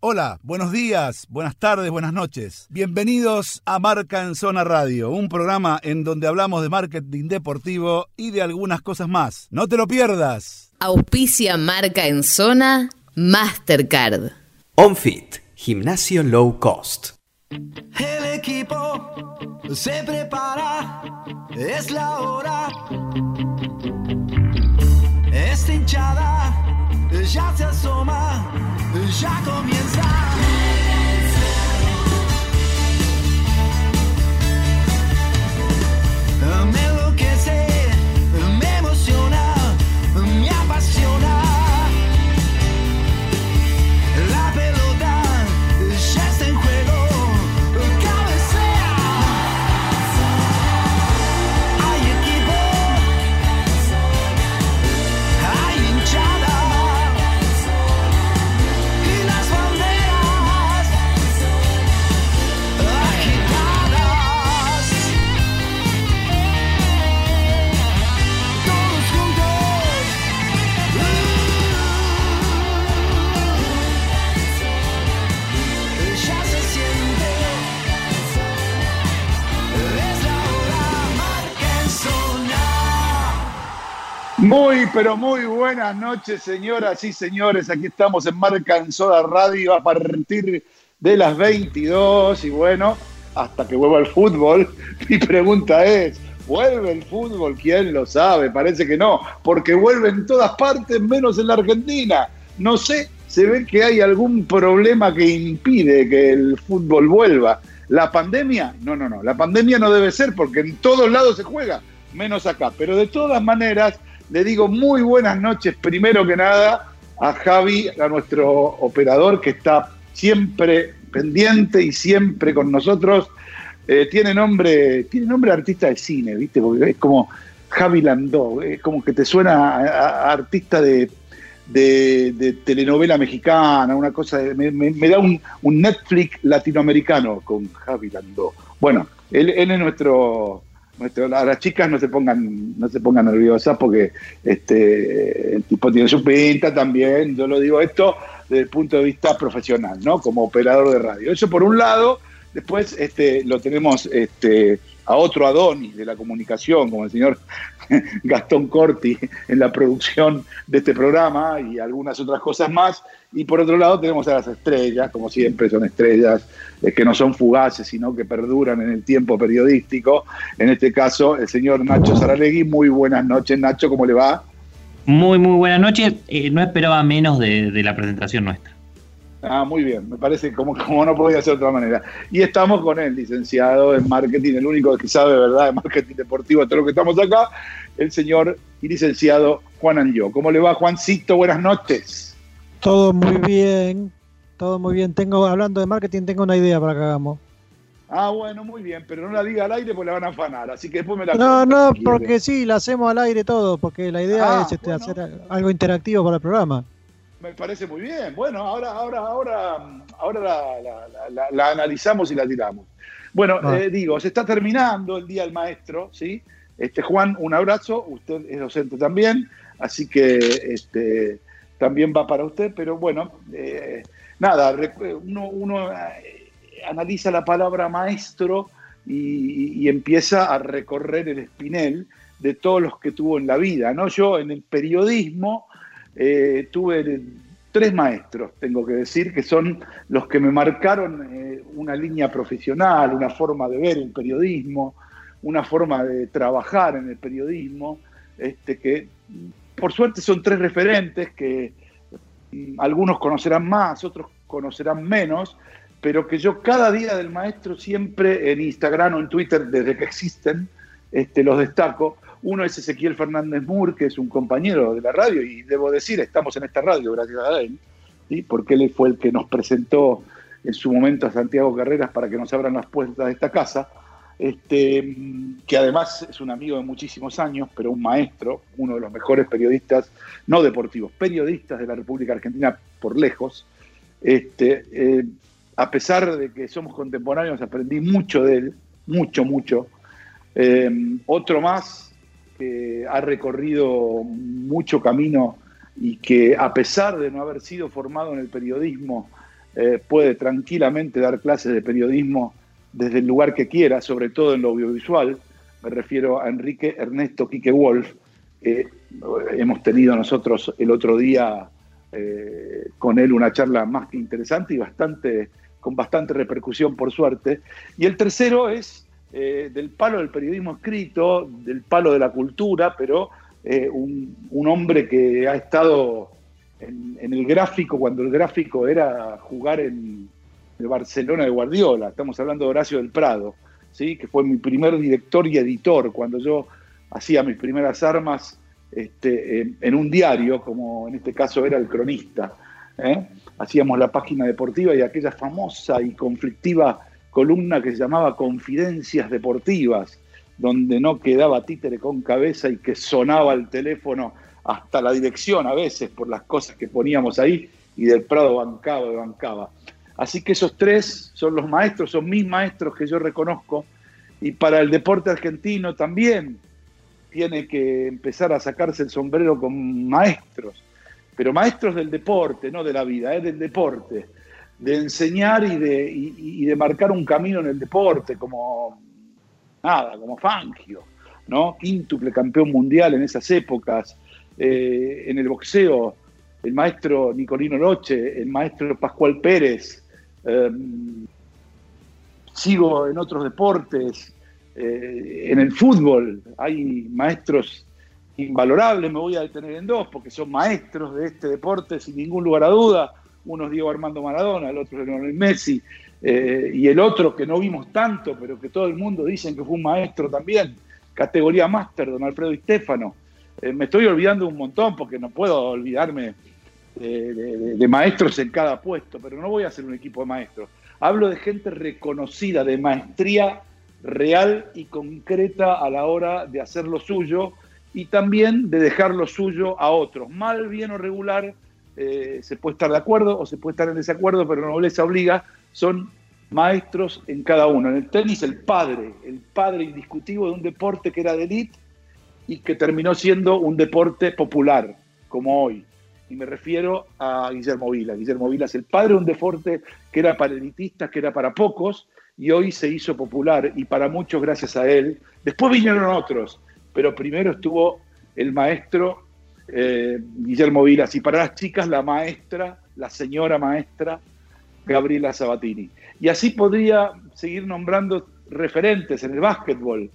Hola, buenos días, buenas tardes, buenas noches. Bienvenidos a Marca en Zona Radio, un programa en donde hablamos de marketing deportivo y de algunas cosas más. No te lo pierdas. Auspicia Marca en Zona Mastercard. OnFit, gimnasio low cost. El equipo se prepara, es la hora. Esta hinchada ya se asoma, ya comienza. Muy, pero muy buenas noches, señoras y señores. Aquí estamos en Marca en Soda Radio a partir de las 22 y bueno, hasta que vuelva el fútbol. Mi pregunta es, ¿vuelve el fútbol? ¿Quién lo sabe? Parece que no, porque vuelve en todas partes menos en la Argentina. No sé, se ve que hay algún problema que impide que el fútbol vuelva. ¿La pandemia? No, no, no. La pandemia no debe ser porque en todos lados se juega, menos acá. Pero de todas maneras, le digo muy buenas noches, primero que nada, a Javi, a nuestro operador que está siempre pendiente y siempre con nosotros. Eh, tiene nombre, tiene nombre de artista de cine, ¿viste? Porque es como Javi Landó, es como que te suena a, artista de, telenovela mexicana, una cosa, de- me, da un, Netflix latinoamericano con Javi Landó. Bueno, él, es nuestro, a las chicas no se pongan, no se pongan nerviosas porque este, el tipo tiene su pinta también, yo lo digo esto desde el punto de vista profesional, ¿no? Como operador de radio. Eso por un lado, después este, lo tenemos este, a otro Adonis de la comunicación, como el señor Gastón Corti en la producción de este programa y algunas otras cosas más. Y por otro lado tenemos a las estrellas, como siempre son estrellas eh, que no son fugaces, sino que perduran en el tiempo periodístico. En este caso, el señor Nacho Saralegui. Muy buenas noches, Nacho, ¿cómo le va? Muy, muy buena noche. Eh, no esperaba menos de la presentación nuestra. Ah, muy bien, me parece como, como no podía ser de otra manera. Y estamos con el licenciado en marketing, el único que sabe, ¿verdad?, de marketing deportivo, todo lo que estamos acá, el señor y licenciado Juan Anjo. ¿Cómo le va, Juancito? Buenas noches. Todo muy bien, todo muy bien. Tengo, hablando de marketing, tengo una idea para que hagamos. Ah, bueno, muy bien, pero no la diga al aire porque la van a afanar, así que después me la No, no, porque sí, la hacemos al aire todo, porque la idea Ah, es este, bueno. hacer algo interactivo para el programa. Me parece muy bien. Bueno, ahora, ahora, ahora, ahora la, la- la- la- la analizamos y la tiramos. Bueno, Ah. eh, digo, se está terminando el Día del Maestro, ¿sí? Este, Juan, un abrazo. Usted es docente también, así que este, también va para usted. Pero bueno, eh, nada, uno, uno, eh, analiza la palabra maestro y, y empieza a recorrer el espinel de todos los que tuvo en la vida, ¿no? Yo en el periodismo eh, tuve tres maestros, tengo que decir, que son los que me marcaron eh, una línea profesional, una forma de ver el periodismo, una forma de trabajar en el periodismo, este, que por suerte son tres referentes que mm, algunos conocerán más, otros conocerán menos, pero que yo cada día del maestro siempre en Instagram o en Twitter, desde que existen, este, los destaco. Uno es Ezequiel Fernández Moore, que es un compañero de la radio, y debo decir, estamos en esta radio gracias a él, porque él fue el que nos presentó en su momento a Santiago Carreras para que nos abran las puertas de esta casa, este, que además es un amigo de muchísimos años, pero un maestro, uno de los mejores periodistas, no deportivos, periodistas de la República Argentina por lejos. Este, eh, a pesar de que somos contemporáneos, aprendí mucho de él, mucho, mucho. Eh, otro más que ha recorrido mucho camino y que a pesar de no haber sido formado en el periodismo, eh, puede tranquilamente dar clases de periodismo desde el lugar que quiera, sobre todo en lo audiovisual. Me refiero a Enrique Ernesto Quique Wolf. que hemos tenido nosotros el otro día eh, con él una charla más que interesante y bastante, con bastante repercusión, por suerte. Y el tercero es eh, del palo del periodismo escrito, del palo de la cultura, pero eh, un, hombre que ha estado en, el gráfico cuando el gráfico era jugar en el Barcelona de Guardiola. Estamos hablando de Horacio del Prado, ¿sí? que fue mi primer director y editor cuando yo hacía mis primeras armas este, en, en un diario, como en este caso era el cronista. ¿eh? Hacíamos la página deportiva y aquella famosa y conflictiva columna que se llamaba Confidencias Deportivas, donde no quedaba títere con cabeza y que sonaba el teléfono hasta la dirección a veces por las cosas que poníamos ahí y del Prado bancaba, bancaba. Así que esos tres son los maestros, son mis maestros que yo reconozco y para el deporte argentino también tiene que empezar a sacarse el sombrero con maestros, pero maestros del deporte, no de la vida, es del deporte, de enseñar y de, y, de marcar un camino en el deporte, como nada, como Fangio, ¿no? Quíntuple campeón mundial en esas épocas, eh, en el boxeo, el maestro Nicolino Loche, el maestro Pascual Pérez, eh, sigo en otros deportes, eh, en el fútbol hay maestros invalorables, me voy a detener en dos, porque son maestros de este deporte sin ningún lugar a duda. Uno es Diego Armando Maradona, el otro es Lionel Messi, eh, y el otro que no vimos tanto, pero que todo el mundo dicen que fue un maestro también, categoría máster, don Alfredo Di Stefano. Eh, me estoy olvidando un montón porque no puedo olvidarme de, de- de maestros en cada puesto, pero no voy a hacer un equipo de maestros. Hablo de gente reconocida, de maestría real y concreta a la hora de hacer lo suyo y también de dejar lo suyo a otros. Mal, bien o regular, eh, se puede estar de acuerdo o se puede estar en desacuerdo, pero nobleza obliga, son maestros en cada uno. En el tenis, el padre, el padre indiscutivo de un deporte que era de élite y que terminó siendo un deporte popular, como hoy. Y me refiero a Guillermo Vila. Guillermo Vila es el padre de un deporte que era para elitistas, que era para pocos, y hoy se hizo popular, y para muchos gracias a él. Después vinieron otros, pero primero estuvo el maestro eh, Guillermo Vilas, y para las chicas la maestra, la señora maestra Gabriela Sabatini. Y así podría seguir nombrando referentes en el básquetbol.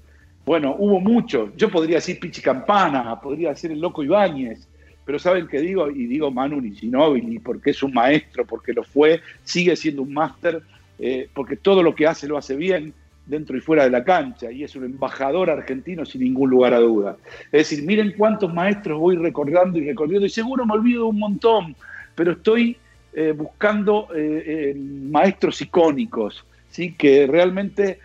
Bueno, hubo muchos. Yo podría decir Pichi Campana, podría decir el Loco Ibáñez, pero ¿saben qué digo? Y digo Manu Ginóbili, porque es un maestro, porque lo fue, sigue siendo un máster, eh, porque todo lo que hace lo hace bien dentro y fuera de la cancha, y es un embajador argentino sin ningún lugar a duda. Es decir, miren cuántos maestros voy recordando y recordando, y seguro me olvido un montón, pero estoy eh, buscando eh, eh, maestros icónicos, ¿sí? que realmente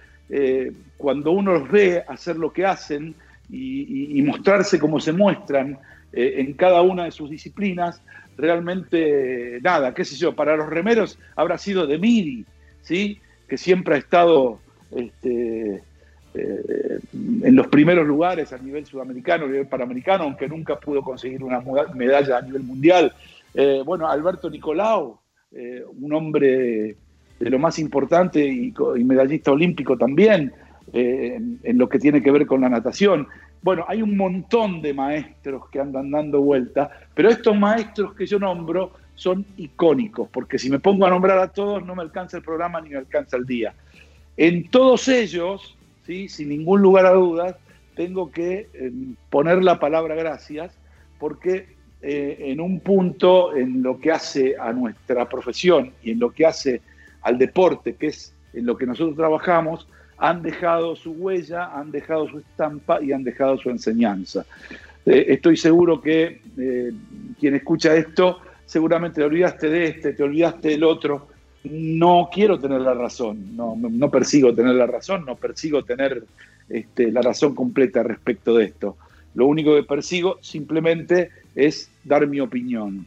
cuando uno los ve hacer lo que hacen y, mostrarse como se muestran en cada una de sus disciplinas, realmente nada, qué sé yo, para los remeros habrá sido de Miri, ¿sí? que siempre ha estado este, eh, en los primeros lugares a nivel sudamericano, a nivel panamericano, aunque nunca pudo conseguir una medalla a nivel mundial. Eh, bueno, Alberto Nicolau, eh, un hombre de lo más importante y, medallista olímpico también, en, en lo que tiene que ver con la natación. Bueno, hay un montón de maestros que andan dando vuelta, pero estos maestros que yo nombro son icónicos, porque si me pongo a nombrar a todos no me alcanza el programa ni me alcanza el día. En todos ellos, ¿sí? sin ningún lugar a dudas, tengo que eh, poner la palabra gracias, porque eh, en un punto en lo que hace a nuestra profesión y en lo que hace al deporte, que es en lo que nosotros trabajamos, han dejado su huella, han dejado su estampa y han dejado su enseñanza. Eh, estoy seguro que eh, quien escucha esto, seguramente te olvidaste de este, te olvidaste del otro. No quiero tener la razón, no, persigo tener la razón, no persigo tener este, la razón completa respecto de esto. Lo único que persigo simplemente es dar mi opinión,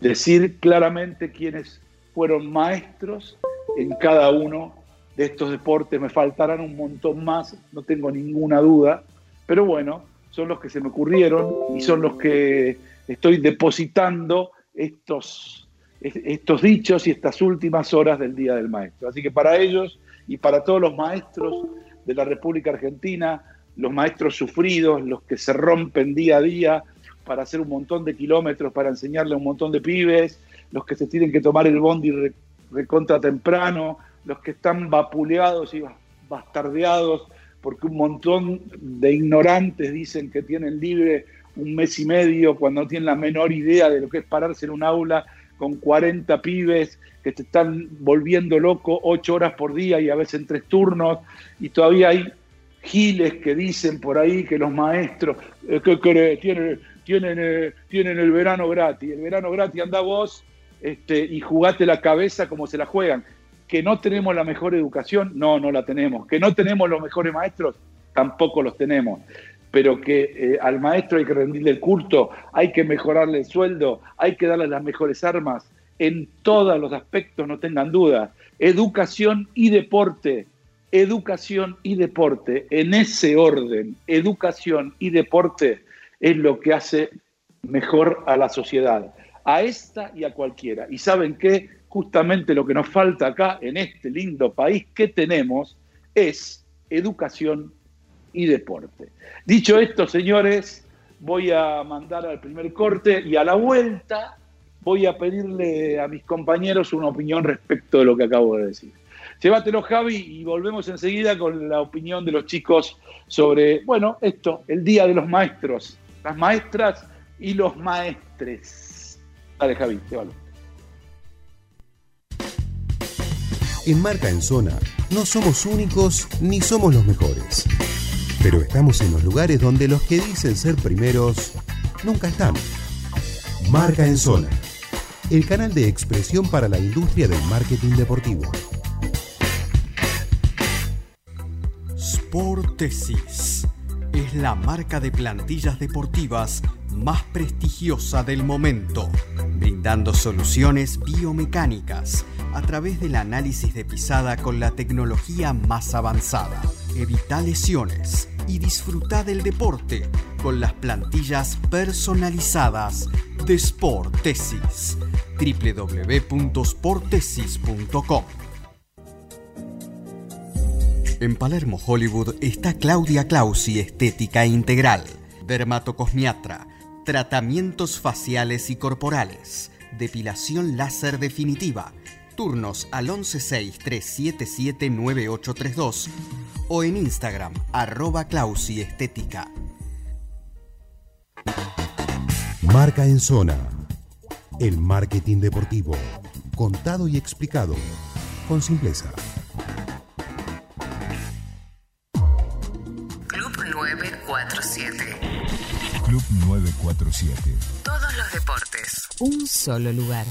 decir claramente quiénes fueron maestros en cada uno de estos deportes. Me faltarán un montón más, no tengo ninguna duda, pero bueno, son los que se me ocurrieron y son los que estoy depositando estos es- estos dichos y estas últimas horas del Día del Maestro. Así que para ellos y para todos los maestros de la República Argentina, los maestros sufridos, los que se rompen día a día para hacer un montón de kilómetros, para enseñarle a un montón de pibes, los que se tienen que tomar el bondi re- recontra temprano, los que están vapuleados y bas- bastardeados porque un montón de ignorantes dicen que tienen libre un mes y medio cuando no tienen la menor idea de lo que es pararse en un aula con 40 pibes que te están volviendo loco ocho horas por día y a veces en tres turnos, y todavía hay giles que dicen por ahí que los maestros eh, eh, tienen el verano gratis, el verano gratis anda vos este, y jugate la cabeza como se la juegan. Que no tenemos la mejor educación, no, no la tenemos. Que no tenemos los mejores maestros, tampoco los tenemos. Pero que eh, al maestro hay que rendirle el culto, hay que mejorarle el sueldo, hay que darle las mejores armas en todos los aspectos, no tengan duda. Educación y deporte, educación y deporte, en ese orden, educación y deporte es lo que hace mejor a la sociedad, a esta y a cualquiera. Y saben que justamente lo que nos falta acá en este lindo país que tenemos es educación y deporte. Dicho esto, señores, voy a mandar al primer corte y a la vuelta voy a pedirle a mis compañeros una opinión respecto de lo que acabo de decir. Llévatelo, Javi, y volvemos enseguida con la opinión de los chicos sobre, bueno, esto, el Día de los Maestros, las maestras y los maestres. Dale, Javi, llévalo. En Marca en Zona no somos únicos ni somos los mejores. Pero estamos en los lugares donde los que dicen ser primeros nunca están. Marca en Zona, el canal de expresión para la industria del marketing deportivo. Sportesis es la marca de plantillas deportivas más prestigiosa del momento, brindando soluciones biomecánicas a través del análisis de pisada con la tecnología más avanzada. Evita lesiones y disfruta del deporte con las plantillas personalizadas de Sportesis. www.sportesis.com en Palermo, Hollywood, está Claudia Clausi Estética Integral, dermatocosmiatra, tratamientos faciales y corporales, depilación láser definitiva, turnos al 116-377-9832 o en Instagram, arroba Clausi Estética. Marca en Zona, el marketing deportivo, contado y explicado con simpleza. Club 947. Club 947. Todos los deportes. Un solo lugar.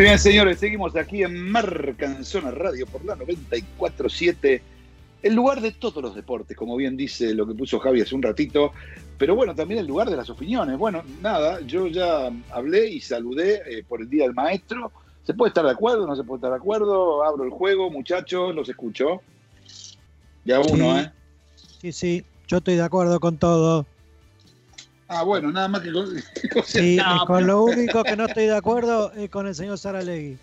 Muy bien, señores, seguimos aquí en Marca en Zona Radio por la 947, el lugar de todos los deportes, como bien dice lo que puso Javi hace un ratito, pero bueno, también el lugar de las opiniones. Bueno, nada, yo ya hablé y saludé eh, por el Día del Maestro. ¿Se puede estar de acuerdo? ¿No se puede estar de acuerdo? Abro el juego, muchachos, los escucho. Ya uno, Sí. ¿eh? Sí, sí, yo estoy de acuerdo con todo. Ah, bueno, nada más que... con- o sea, Sí, No, y con pero- lo único que no estoy de acuerdo es con el señor Saralegui.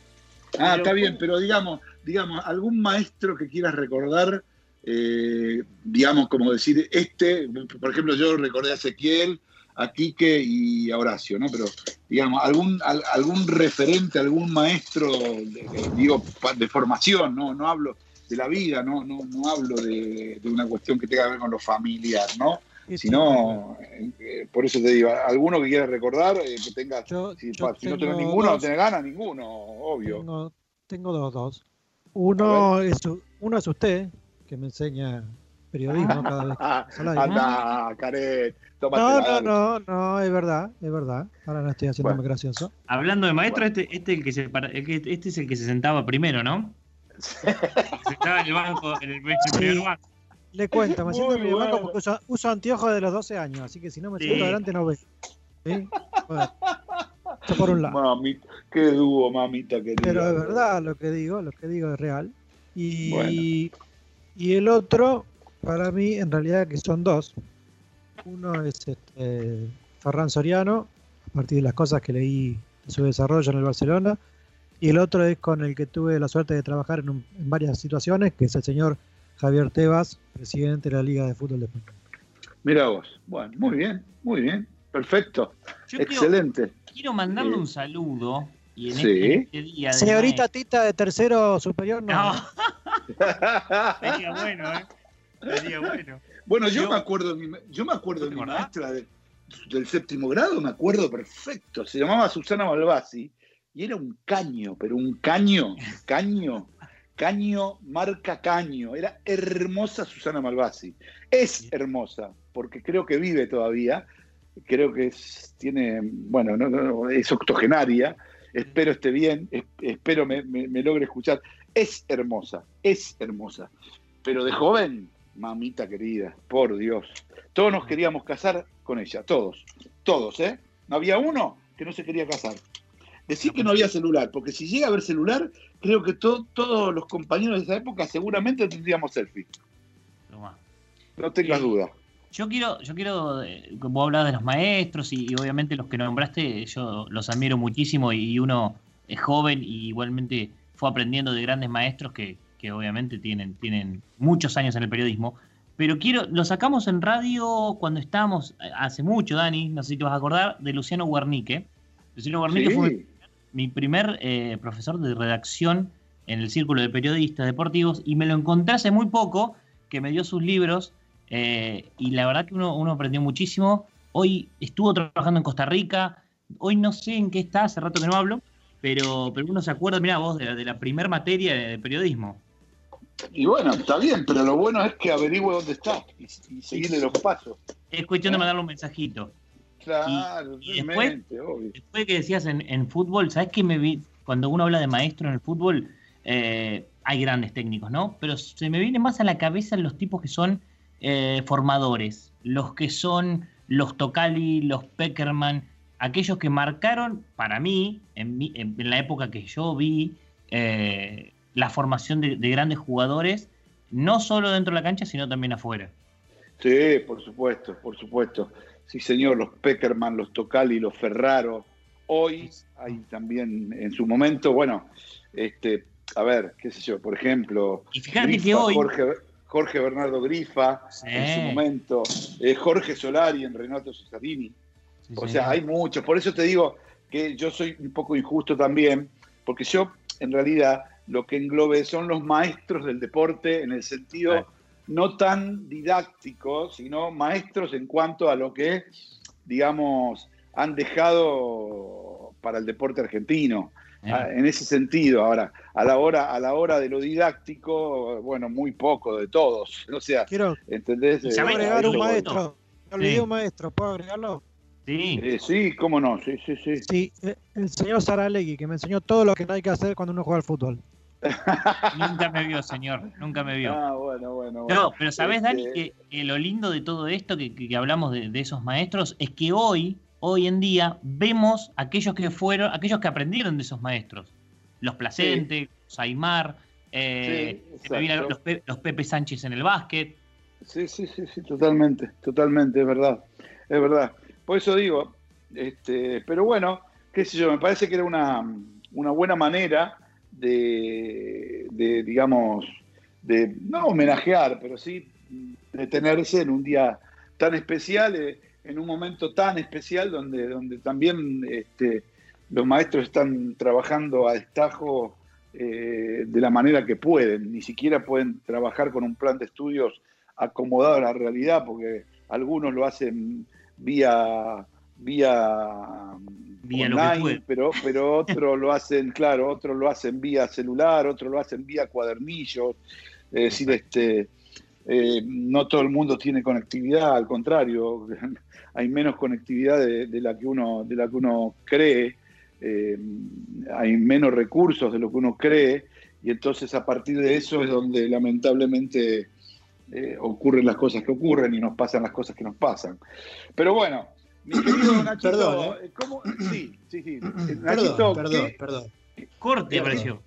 Ah, está bien, pero digamos, digamos, algún maestro que quieras recordar, eh, digamos, como decir, este, por ejemplo, yo recordé a Ezequiel, a Quique y a Horacio, ¿no? Pero, digamos, algún, al- algún referente, algún maestro, de- de- digo, de formación, ¿no? No hablo de la vida, no, no, no hablo de, de una cuestión que tenga que ver con lo familiar, ¿no? Sí. Sino, eh, por eso te digo, alguno que quieras recordar, eh, que tengas, Yo, si, yo si no tenés tengo ninguno, no tenés ganas, ninguno, obvio. Tengo, tengo dos, dos. Uno es, uno es usted, que me enseña periodismo cada vez que anda, Caret, No, no, no, no, es verdad, es verdad. Ahora no estoy haciéndome Bueno. gracioso. Hablando de maestro, este, este, el que se para- el que- este es el que se sentaba primero, ¿no? Se sentaba en el banco, en el, en el primer Sí. banco. Le cuento, me siento banco bueno. porque uso, uso anteojos de los 12 años, así que si no me Sí. siento adelante no veo. ¿Sí? Bueno, por un lado. Mamita, qué dúo, mamita querida. Pero es verdad lo que digo, lo que digo es real. Y, Bueno. y el otro, para mí, en realidad que son dos. Uno es este, Ferran Soriano, a partir de las cosas que leí de su desarrollo en el Barcelona. Y el otro es con el que tuve la suerte de trabajar en, un- en varias situaciones, que es el señor Javier Tebas, presidente de la Liga de Fútbol de España. Mira vos. Bueno, muy bien, muy bien. Perfecto. Yo quiero, Excelente. quiero mandarle Sí. un saludo. Y en Sí. este, este día Señorita maestro- Tita de tercero superior, no. No, sería bueno, ¿eh? Sería bueno. bueno, yo, Yo- me acuerdo, de mi, yo me acuerdo de ¿Te mi maestra de- del séptimo grado, me acuerdo perfecto. Se llamaba Susana Malvasi y era un caño, pero un caño, caño, caño, marca caño. Era hermosa Susana Malvasi. Es hermosa, porque creo que vive todavía. Creo que es, tiene, bueno, no, es octogenaria. Espero esté bien, es- espero me, me- me logre escuchar. Es hermosa, es hermosa. Pero de joven, mamita querida, por Dios. Todos nos queríamos casar con ella, todos, todos, ¿eh? No había uno que no se quería casar. Decir que no había celular, porque si llega a haber celular, creo que to- todos los compañeros de esa época seguramente tendríamos selfie. Tomá. No tengas Eh, duda. Yo quiero, yo quiero, eh, vos hablabas de los maestros y, y obviamente los que nombraste, yo los admiro muchísimo y uno es joven y igualmente fue aprendiendo de grandes maestros que, que obviamente tienen, tienen muchos años en el periodismo. Pero quiero, lo sacamos en radio cuando estábamos, eh, hace mucho, Dani, no sé si te vas a acordar, de Luciano Guarnique. Luciano Guarnique fue Sí. Mi primer eh, profesor de redacción en el Círculo de Periodistas Deportivos y me lo encontré hace muy poco, que me dio sus libros eh, y la verdad que uno, uno aprendió muchísimo. Hoy estuvo trabajando en Costa Rica, hoy no sé en qué está, hace rato que no hablo, pero, pero uno se acuerda, mira vos, de la, de la primer materia de periodismo. Y bueno, está bien, pero lo bueno es que averigüe dónde está y, y seguirle los pasos. Es cuestión de mandarle un mensajito. Claro, y después- realmente, obvio. Después que decías en, en fútbol, ¿sabes qué me vi? Cuando uno habla de maestro en el fútbol, eh, hay grandes técnicos, ¿no? Pero se me viene más a la cabeza los tipos que son eh, formadores, los que son los Tocali, los Peckerman, aquellos que marcaron, para mí, en, mi- en- en la época que yo vi, eh, la formación de, de grandes jugadores, no solo dentro de la cancha, sino también afuera. Sí, por supuesto, por supuesto. Sí, señor, los Peckerman, los Tocali, los Ferraro. Hoy hay también, en su momento, bueno, este, a ver, qué sé yo, por ejemplo, Y fíjate Grifa, que hoy... Jorge, Jorge Bernardo Grifa, en su momento, eh, Jorge Solari en Renato Cesarini. sí, O sea, hay muchos. Por eso te digo que yo soy un poco injusto también, porque yo, en realidad, lo que englobe son los maestros del deporte en el sentido. No tan didáctico, sino maestros en cuanto a lo que, digamos, han dejado para el deporte argentino. Eh. Ah, En ese sentido, ahora, a la hora, a la hora de lo didáctico, bueno, muy poco de todos. O sea, Quiero, ¿entendés? Eh, quiero ¿sabés agregar un maestro. Me olvidé Sí. un maestro, ¿puedo agregarlo? Sí. Eh, sí, cómo no, sí, sí, sí. Sí, eh, el señor Saralegui, que me enseñó todo lo que no hay que hacer cuando uno juega al fútbol. Nunca me vio, señor. Nunca me vio. Ah, bueno, bueno, bueno. No, pero sabés, Dani, Este, que, que lo lindo de todo esto, que, que- hablamos de, de esos maestros, es que hoy, hoy en día, vemos aquellos que fueron, aquellos que aprendieron de esos maestros. Los Placente, los Aymar, eh, Sí, vienen exacto. los, Pe- los Pepe Sánchez en el básquet. Sí, sí, sí, sí, totalmente, totalmente, es verdad, es verdad. Por eso digo, este, pero bueno, qué sé yo, me parece que era una, una buena manera de, digamos, de no homenajear, pero sí detenerse en un día tan especial, eh, en un momento tan especial donde, donde también este, los maestros están trabajando a destajo eh, de la manera que pueden, ni siquiera pueden trabajar con un plan de estudios acomodado a la realidad, porque algunos lo hacen vía vía, Vía lo que online, pero, pero otros lo hacen, claro, otros lo hacen vía celular, otros lo hacen vía cuadernillos, es decir, este eh, no todo el mundo tiene conectividad, al contrario, hay menos conectividad de, de la que uno, de la que uno cree, eh, hay menos recursos de lo que uno cree, y entonces a partir de eso es donde lamentablemente eh, ocurren las cosas que ocurren y nos pasan las cosas que nos pasan. Pero bueno, mi querido Nachito, Perdón, eh, ¿cómo? Sí, sí, sí. Perdón, Nachito, perdón, ¿qué- perdón. Corte Perdón. apareció. Voy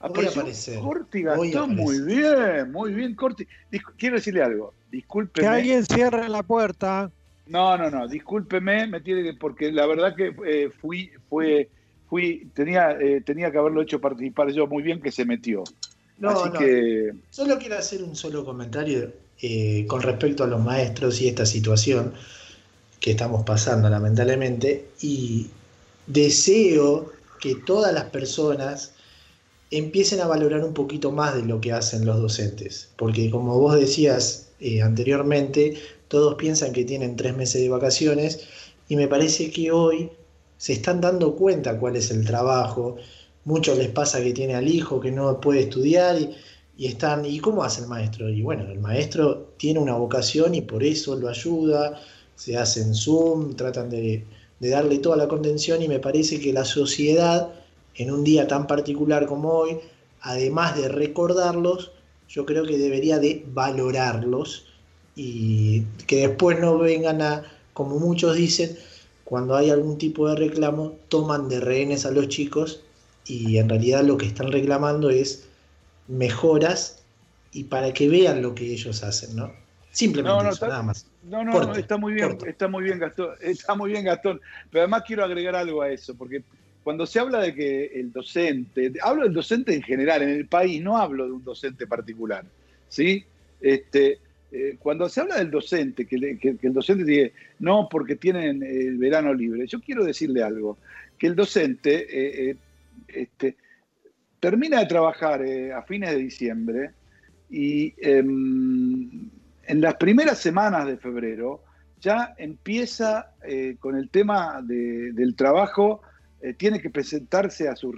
a Apareció aparecer. Corti Gastón, muy bien, muy bien, Corti. Discu- quiero decirle algo, Que discúlpeme. alguien cierre la puerta. No, no, no, discúlpeme, me tiene que, porque la verdad que eh, fui, fue, fui, tenía, eh, tenía que haberlo hecho participar yo muy bien que se metió. No, Así no. que, Solo quiero hacer un solo comentario eh, con respecto a los maestros y esta situación que estamos pasando lamentablemente y deseo que todas las personas empiecen a valorar un poquito más de lo que hacen los docentes, porque como vos decías eh, anteriormente, todos piensan que tienen tres meses de vacaciones y me parece que hoy se están dando cuenta cuál es el trabajo, muchos les pasa que tiene al hijo que no puede estudiar y, y están, ¿y cómo hace el maestro? Y bueno, el maestro tiene una vocación y por eso lo ayuda, se hacen Zoom, tratan de, de darle toda la contención y me parece que la sociedad, en un día tan particular como hoy, además de recordarlos, yo creo que debería de valorarlos y que después no vengan a, como muchos dicen, cuando hay algún tipo de reclamo, toman de rehenes a los chicos y en realidad lo que están reclamando es mejoras y para que vean lo que ellos hacen, ¿no? Simplemente No, no, eso, está- nada más. no, no, está muy bien, está muy bien Gastón, está muy bien Gastón, pero además quiero agregar algo a eso, porque cuando se habla de que el docente, hablo del docente en general, en el país, no hablo de un docente particular, ¿sí? Este, eh, cuando se habla del docente, que, le- que- que el docente dice, no, porque tienen el verano libre, yo quiero decirle algo, que el docente eh, eh, este, termina de trabajar a fines de diciembre y em, en las primeras semanas de febrero ya empieza eh, con el tema de- del trabajo, eh, tiene que presentarse a, sus-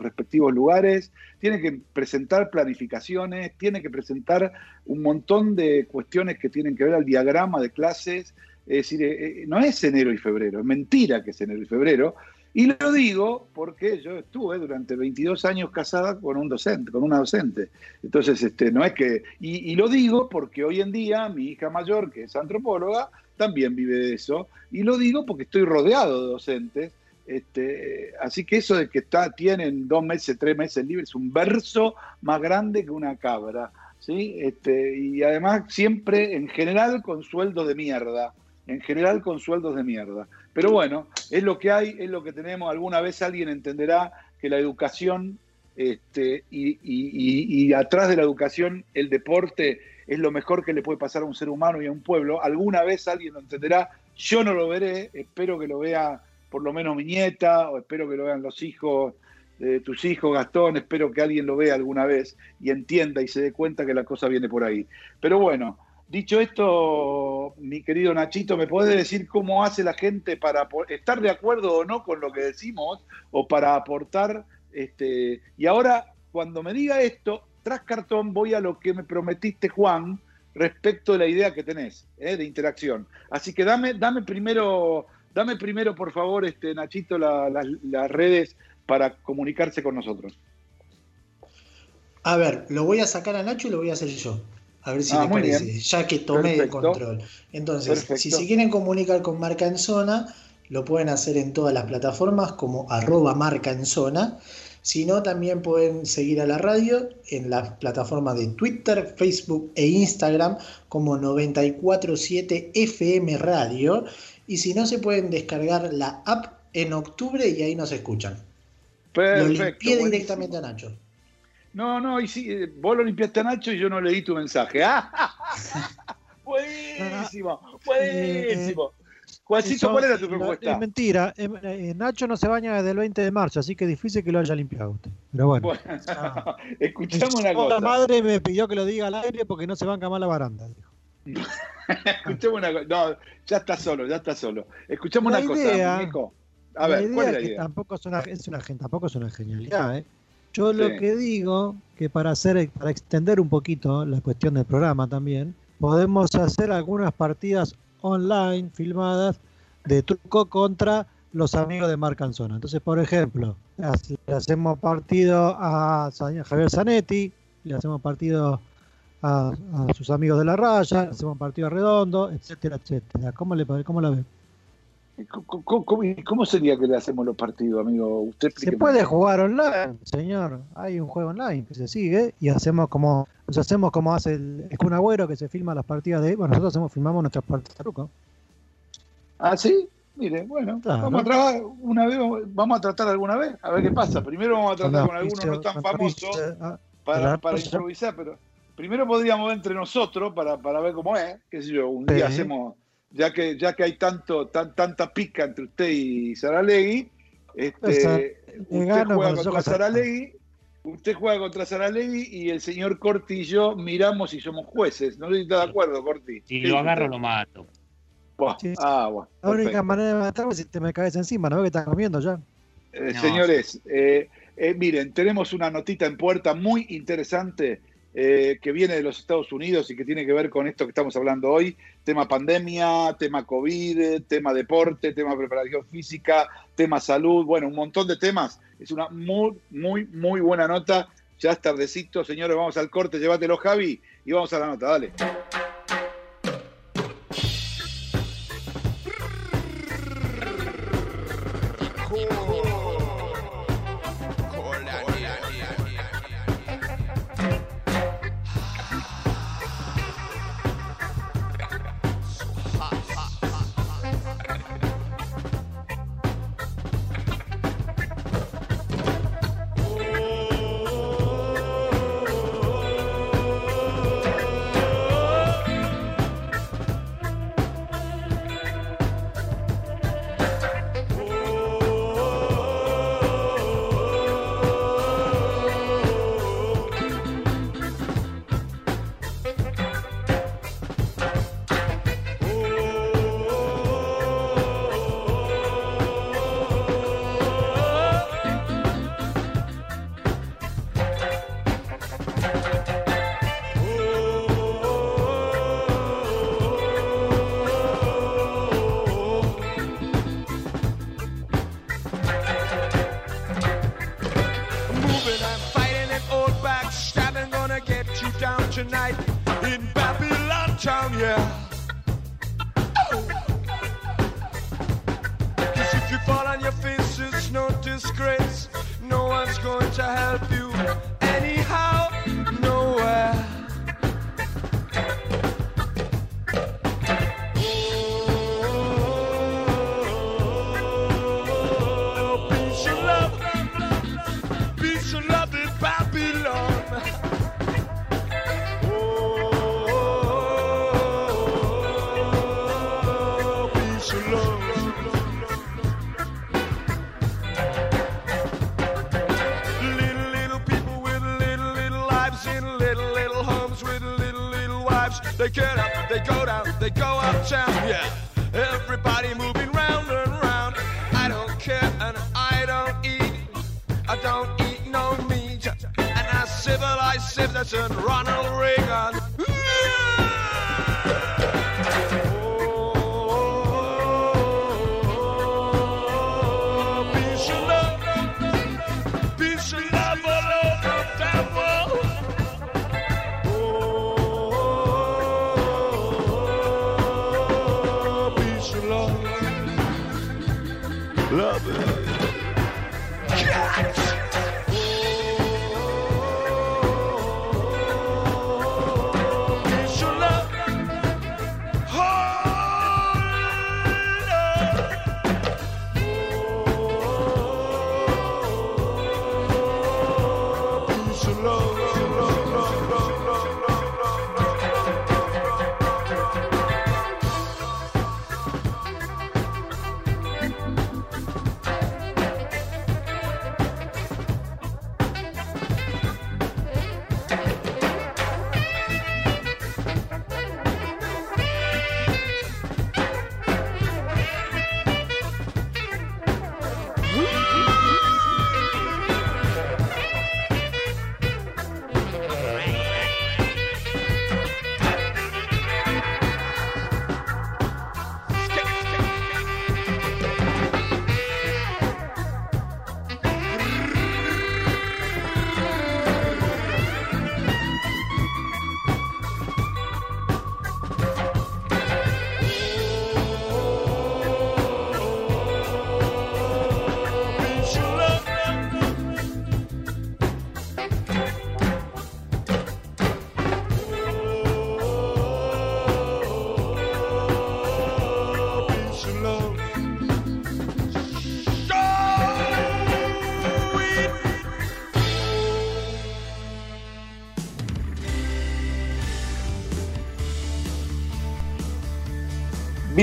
respectivos lugares, tiene que presentar planificaciones, tiene que presentar un montón de cuestiones que tienen que ver al diagrama de clases. Es decir, eh, no es enero y febrero, es mentira que es enero y febrero. Y lo digo porque yo estuve durante 22 años casada con un docente, con una docente. Entonces, este, no es que. Y, lo digo porque hoy en día mi hija mayor, que es antropóloga, también vive de eso. Y lo digo porque estoy rodeado de docentes. Este, así que eso de que está, tienen dos meses, tres meses libres, es un verso más grande que una cabra. ¿sí? Este, y además, siempre, en general, con sueldos de mierda. En general, con sueldos de mierda. Pero bueno, es lo que hay, es lo que tenemos. Alguna vez alguien entenderá que la educación este, y, y- y- y atrás de la educación el deporte es lo mejor que le puede pasar a un ser humano y a un pueblo. Alguna vez alguien lo entenderá. Yo no lo veré, espero que lo vea por lo menos mi nieta, o espero que lo vean los hijos de tus hijos, Gastón, espero que alguien lo vea alguna vez y entienda y se dé cuenta que la cosa viene por ahí. Pero bueno, dicho esto, mi querido Nachito, ¿me podés decir cómo hace la gente para estar de acuerdo o no con lo que decimos o para aportar? Este, y ahora, cuando me diga esto, tras cartón voy a lo que me prometiste, Juan, respecto de la idea que tenés ¿eh? de interacción. Así que dame, dame primero, Dame primero, por favor, este, Nachito, la- la- las redes para comunicarse con nosotros. A ver, lo voy a sacar a Nacho y lo voy a hacer yo. A ver si Ah, le muy parece, bien. ya que tomé el Perfecto. control. Entonces, Perfecto. si se quieren comunicar con Marca en Zona, lo pueden hacer en todas las plataformas como arroba Marca en Zona. Si no, también pueden seguir a la radio en las plataformas de Twitter, Facebook e Instagram como 947 FM Radio. Y si no, se pueden descargar la app en octubre y ahí nos escuchan. Lo Perfecto. limpié buenísimo. directamente a Nacho. No, no, y sí, eh, vos lo limpiaste a Nacho y yo no leí tu mensaje. ¡Ah! buenísimo, buenísimo. Juancito, ¿cuál era tu la- propuesta? Es mentira. eh, eh, Nacho no se baña desde el 20 de marzo, así que es difícil que lo haya limpiado usted. Pero bueno. Bueno, escuchame una La cosa. madre me pidió que lo diga al aire porque no se banca más la baranda. dijo. Escuchame una cosa. No, ya está solo, ya está solo. Escuchame La una cosa, idea- muñeco. A la ver, idea ¿cuál es la que idea? Tampoco es una, es una, tampoco es una genialidad. ¿eh? Yo lo que digo que para hacer para extender un poquito la cuestión del programa también, podemos hacer algunas partidas online filmadas de truco contra los amigos de Marcanzona. Entonces, por ejemplo, le hacemos partido a Javier Zanetti, le hacemos partido a, a sus amigos de la raya, le hacemos partido a Redondo, etcétera, etcétera. ¿Cómo le cómo la ve? ¿Cómo, cómo- cómo- cómo sería que le hacemos los partidos, amigo? Usted Se puede jugar online, señor. Hay un juego online que se sigue y hacemos como nos hacemos como hace el, el Kun Agüero que se filma las partidas de. Bueno, nosotros hacemos, filmamos nuestras partidas de truco. Ah, sí. Mire, bueno, Claro. vamos a tratar una vez, vamos a tratar alguna vez, a ver qué pasa. Primero vamos a tratar Con con algunos no tan famosos auspicio, ah, para, improvisar, pero primero podríamos ver entre nosotros para, para ver cómo es, qué sé yo, un día Sí. hacemos, ya que ya que hay tanto tan, tanta pica entre usted y Saralegui, este, usted gano juega contra Saralegui, usted juega contra Saralegui y el señor Corti y yo miramos si somos jueces. No sé si está de acuerdo, Corti. Si ¿Qué lo agarro, lo mato. Buah, Sí. Ah. La única perfecto. manera de matarme es si te me caes encima, ¿no ves que estás comiendo ya? Eh, No. señores, eh, eh, miren, tenemos una notita en puerta muy interesante eh, que viene de los Estados Unidos y que tiene que ver con esto que estamos hablando hoy, tema pandemia, tema COVID, tema deporte, tema preparación física, tema salud, bueno, un montón de temas. Es una muy, muy, muy buena nota. Ya es tardecito, señores, vamos al corte, llévatelo Javi y vamos a la nota, dale.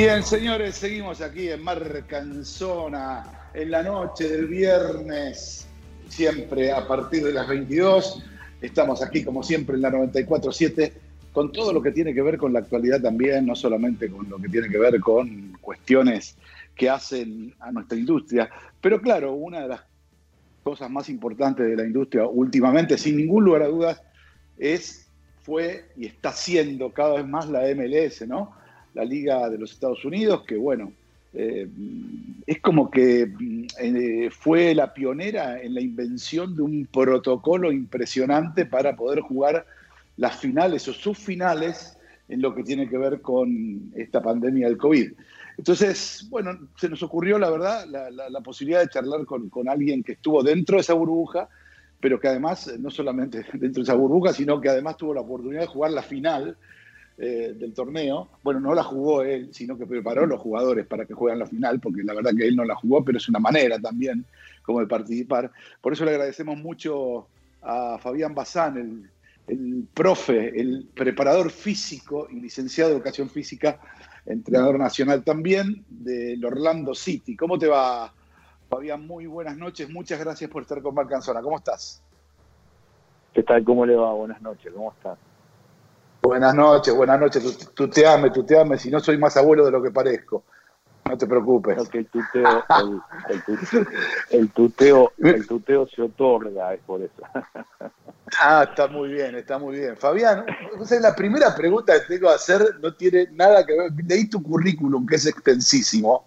Bien, señores, seguimos aquí en Marcanzona, en la noche del viernes, siempre a partir de las 22. Estamos aquí, como siempre, en la 94.7, con todo lo que tiene que ver con la actualidad también, no solamente con lo que tiene que ver con cuestiones que hacen a nuestra industria. Pero claro, una de las cosas más importantes de la industria últimamente, sin ningún lugar a dudas, es, fue y está siendo cada vez más la MLS, ¿no? La Liga de los Estados Unidos, que bueno, eh, es como que eh, fue la pionera en la invención de un protocolo impresionante para poder jugar las finales o subfinales en lo que tiene que ver con esta pandemia del COVID. Entonces, bueno, se nos ocurrió, la verdad, la, la- la posibilidad de charlar con, con alguien que estuvo dentro de esa burbuja, pero que además, no solamente dentro de esa burbuja, sino que además tuvo la oportunidad de jugar la final eh, del torneo. Bueno, no la jugó él, sino que preparó a los jugadores para que jueguen la final, porque la verdad que él no la jugó, pero es una manera también como de participar. Por eso le agradecemos mucho a Fabián Bazán, el, el profe, el preparador físico y licenciado de educación física, entrenador nacional también del Orlando City. ¿Cómo te va, Fabián? Muy buenas noches, muchas gracias por estar con Marcanzona. ¿Cómo estás? ¿Qué tal? ¿Cómo le va? Buenas noches, ¿cómo está? Buenas noches, buenas noches. Tu- Tuteame, tuteame, si no soy más abuelo de lo que parezco. No te preocupes. Creo que el tuteo, el, el tuteo, el tuteo, el tuteo se otorga, es por eso. Ah, está muy bien, está muy bien. Fabián, la primera pregunta que tengo que hacer no tiene nada que ver. Leí tu currículum, que es extensísimo,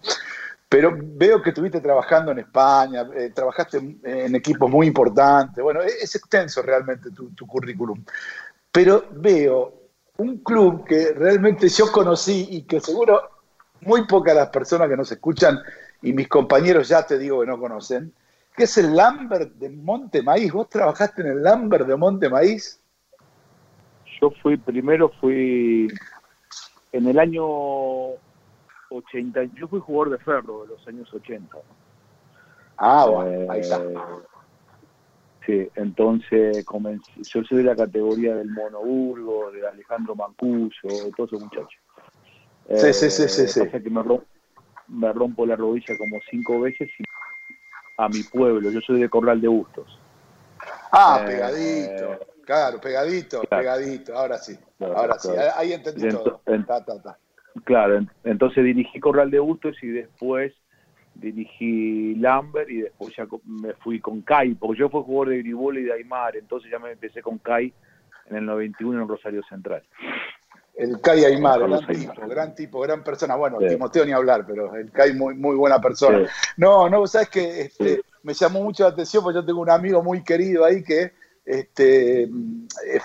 pero veo que estuviste trabajando en España, eh, trabajaste en, en equipos muy importantes. Bueno, es, es extenso realmente tu, tu currículum. Pero veo un club que realmente yo conocí y que seguro muy pocas las personas que nos escuchan y mis compañeros ya te digo que no conocen, que es el Lambert de Monte Maíz. ¿Vos trabajaste en el Lambert de Monte Maíz? Yo fui, primero fui en el año 80, yo fui jugador de ferro de los años 80. ¿no? Ah, bueno, ahí está. Eh, Sí, entonces comencé, yo soy de la categoría del Mono Burgo, de Alejandro Mancuso, de todos esos muchachos. Sí, sí, sí, sí, sí. pasa que me, rom- me rompo la rodilla como cinco veces y a mi pueblo, yo soy de Corral de Bustos. Ah, Eh, pegadito. Claro, pegadito, claro. pegadito. Ahora sí, Claro, ahora sí. Ahí entendí ento- todo. en- Ta, ta, ta. Claro, en- entonces dirigí Corral de Bustos y después dirigí Lambert y después ya me fui con CAI, porque yo fui jugador de Gribol y de Aymar, entonces ya me empecé con CAI en el 91 en Rosario Central. El Kai Aymar, gran Aymar. tipo, gran tipo, gran persona. Bueno, Sí. Timoteo ni hablar, pero el Kai muy, muy buena persona. Sí. No, no, sabes que este, Sí. me llamó mucho la atención porque yo tengo un amigo muy querido ahí que este,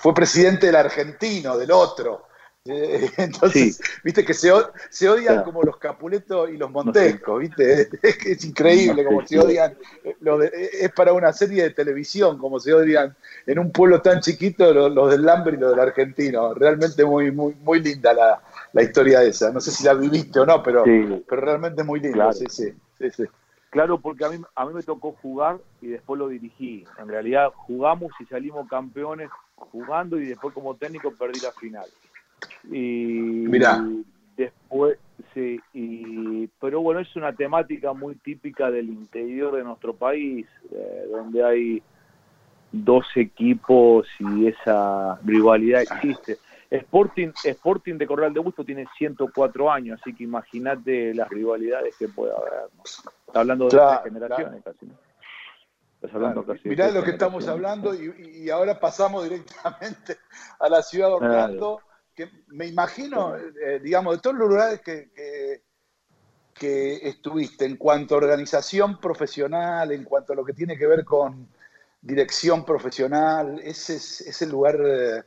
fue presidente del argentino, del otro. Eh, entonces, viste que se, se odian Claro. como los Capuletos y los Montescos, ¿viste? Es, que es increíble como se odian. eh, lo de- es para una serie de televisión, como se odian en un pueblo tan chiquito los, los del Lambre y los del argentino. Realmente muy, muy, muy linda la, la historia esa. No sé si la viviste o no, pero, Sí. pero realmente muy linda. Claro. Sí, sí, sí, sí. Claro, porque a mí, a mí me tocó jugar y después lo dirigí. En realidad jugamos y salimos campeones jugando y después como técnico perdí la final. Y Mirá. después, sí, y, pero bueno, es una temática muy típica del interior de nuestro país, eh, donde hay dos equipos y esa rivalidad existe. Sporting, Sporting de Corral de Busto tiene 104 años, así que imagínate las rivalidades que puede haber. ¿no? Está hablando de Claro, tres generaciones casi, ¿no? Estás hablando Claro, casi de Mirá de lo que estamos hablando y, y ahora pasamos directamente a la ciudad de Orlando, que me imagino, eh, digamos, de todos los lugares que, que, estuviste en cuanto a organización profesional, en cuanto a lo que tiene que ver con dirección profesional, ese es, es el lugar, eh,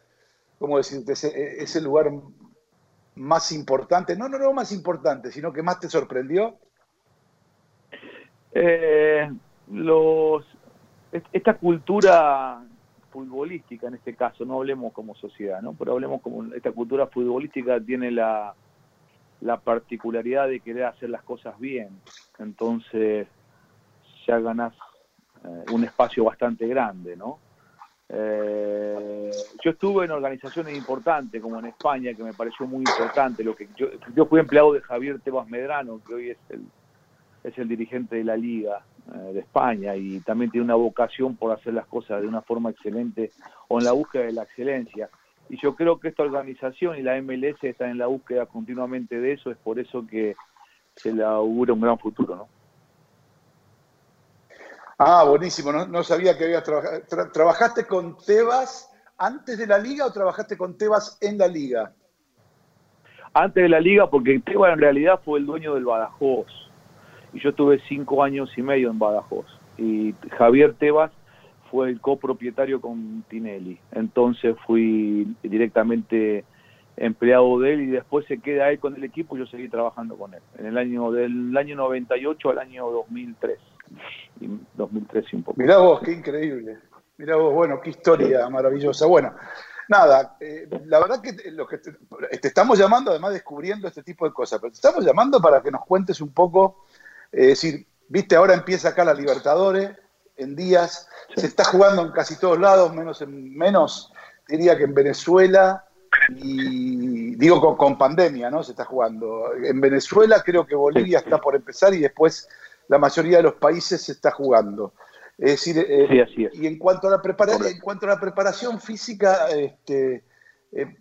¿cómo decirte? Ese, ese lugar más importante, no, no, no más importante, sino que más te sorprendió. Eh, los, est- esta cultura futbolística en este caso, no hablemos como sociedad, ¿no? pero hablemos como esta cultura futbolística tiene la, la particularidad de querer hacer las cosas bien. Entonces ya ganás eh, un espacio bastante grande, ¿no? Eh, yo estuve en organizaciones importantes como en España que me pareció muy importante lo que yo, yo fui empleado de Javier Tebas Medrano que hoy es el es el dirigente de la liga de España y también tiene una vocación por hacer las cosas de una forma excelente o en la búsqueda de la excelencia. Y yo creo que esta organización y la MLS están en la búsqueda continuamente de eso, es por eso que se le augura un gran futuro, ¿no? Ah, buenísimo. No, no sabía que habías trabajado. Tra- ¿Trabajaste con Tebas antes de la liga o trabajaste con Tebas en la liga? Antes de la liga, porque Tebas en realidad fue el dueño del Badajoz. Y yo tuve cinco años y medio en Badajoz. Y Javier Tebas fue el copropietario con Tinelli. Entonces fui directamente empleado de él y después se queda él con el equipo y yo seguí trabajando con él. En el año del año 98 al año 2003. Y 2003 y un poco. Mirá vos, qué increíble. Mirá vos, bueno, qué historia maravillosa. Bueno, nada, eh, la verdad que lo que te, te estamos llamando, además descubriendo este tipo de cosas, pero te estamos llamando para que nos cuentes un poco, es decir, viste, ahora empieza acá la Libertadores, en días, se está jugando en casi todos lados, menos en menos, diría que en Venezuela, y digo con, con pandemia, ¿no? Se está jugando. En Venezuela creo que Bolivia está por empezar y después la mayoría de los países se está jugando. Es decir, eh, Sí, así es. y en cuanto a la, prepara- Correcto. en cuanto a la preparación física, este, eh,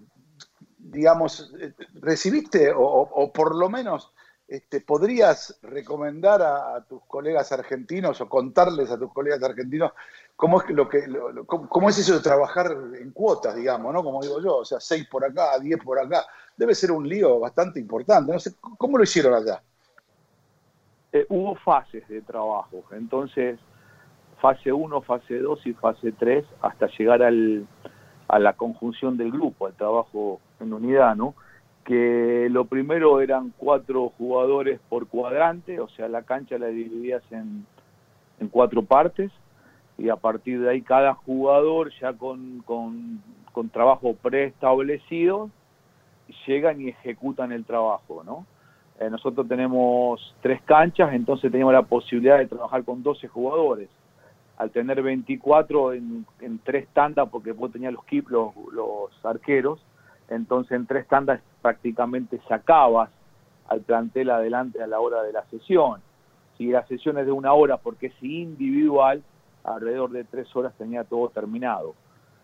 digamos, eh, recibiste o- o por lo menos este, podrías recomendar a, tus colegas argentinos o contarles a tus colegas argentinos cómo es lo que lo- cómo es eso de trabajar en cuotas, digamos, ¿no? Como digo yo, o sea, seis por acá, diez por acá, debe ser un lío bastante importante. No sé, ¿cómo lo hicieron allá? Eh, hubo fases de trabajo, entonces fase 1, fase 2 y fase 3 hasta llegar al, a la conjunción del grupo, al trabajo en unidad, ¿no? Que lo primero eran cuatro jugadores por cuadrante, o sea, la cancha la dividías en, en cuatro partes y a partir de ahí cada jugador ya con, con, con trabajo preestablecido llegan y ejecutan el trabajo, ¿no? Eh, nosotros tenemos tres canchas, entonces teníamos la posibilidad de trabajar con 12 jugadores. Al tener 24 en, en tres tandas, porque vos tenías los, los, los arqueros, entonces en tres tandas prácticamente sacabas al plantel adelante a la hora de la sesión. Si la sesión es de una hora porque es individual, alrededor de tres horas tenía todo terminado.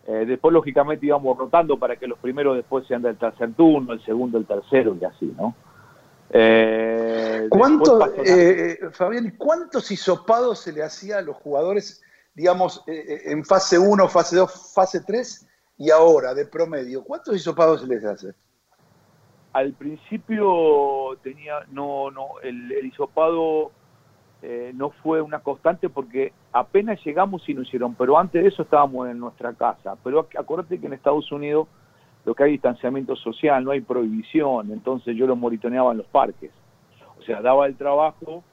Eh, después, lógicamente, íbamos rotando para que los primeros después sean del tercer turno, el segundo, el tercero y así, ¿no? Eh, ¿Cuánto, eh, eh, Fabián, cuántos hisopados se le hacía a los jugadores, digamos, en fase 1, fase 2, fase 3 y ahora, de promedio? ¿Cuántos hisopados se les hace? al principio tenía no no el, el hisopado eh, no fue una constante porque apenas llegamos y nos hicieron pero antes de eso estábamos en nuestra casa pero ac- acordate que en Estados Unidos lo que hay distanciamiento social, no hay prohibición, entonces yo lo monitoreaba en los parques. O sea, daba el trabajo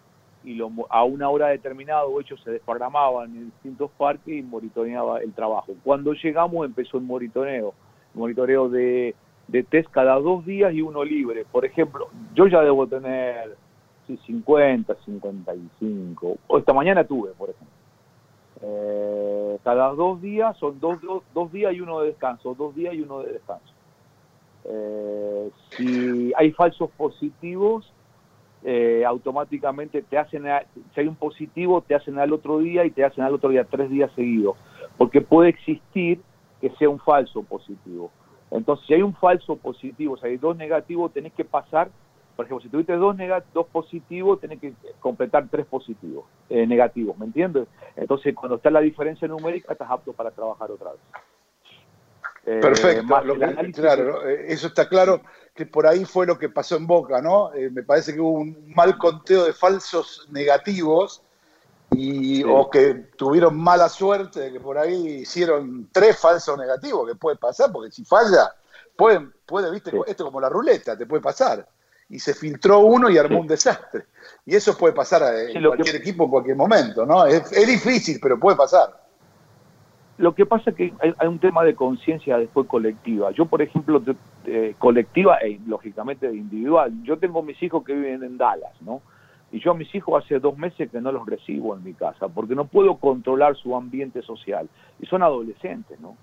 y lo, a una hora determinada ellos se desprogramaban en distintos parques y monitoreaba el trabajo. Cuando llegamos empezó el monitoreo, monitoreo de, de test cada dos días y uno libre. Por ejemplo, yo ya debo tener sí, 50, 55, o esta mañana tuve, por ejemplo. Eh, cada dos días son dos, dos, dos, días y uno de descanso, dos días y uno de descanso. Eh, si hay falsos positivos, eh, automáticamente te hacen, si hay un positivo, te hacen al otro día y te hacen al otro día tres días seguidos, porque puede existir que sea un falso positivo. Entonces, si hay un falso positivo, si hay dos negativos, tenés que pasar, por ejemplo, si tuviste dos, dos positivos, tenés que completar tres positivos, eh, negativos, ¿me entiendes? Entonces, cuando está la diferencia numérica, estás apto para trabajar otra vez. Eh, Perfecto, lo que, claro, eh, eso está claro que por ahí fue lo que pasó en Boca, ¿no? Eh, me parece que hubo un mal conteo de falsos negativos y, sí. o que tuvieron mala suerte de que por ahí hicieron tres falsos negativos, que puede pasar, porque si falla, puede, puede viste, sí. esto como la ruleta, te puede pasar. Y se filtró uno y armó sí. un desastre. Y eso puede pasar en cualquier que... equipo en cualquier momento, ¿no? Es, es difícil, pero puede pasar. Lo que pasa es que hay, un tema de conciencia después colectiva. Yo, por ejemplo, colectiva e lógicamente individual. Yo tengo mis hijos que viven en Dallas, ¿no? Y yo a mis hijos hace dos meses que no los recibo en mi casa porque no puedo controlar su ambiente social. Y son adolescentes, ¿no?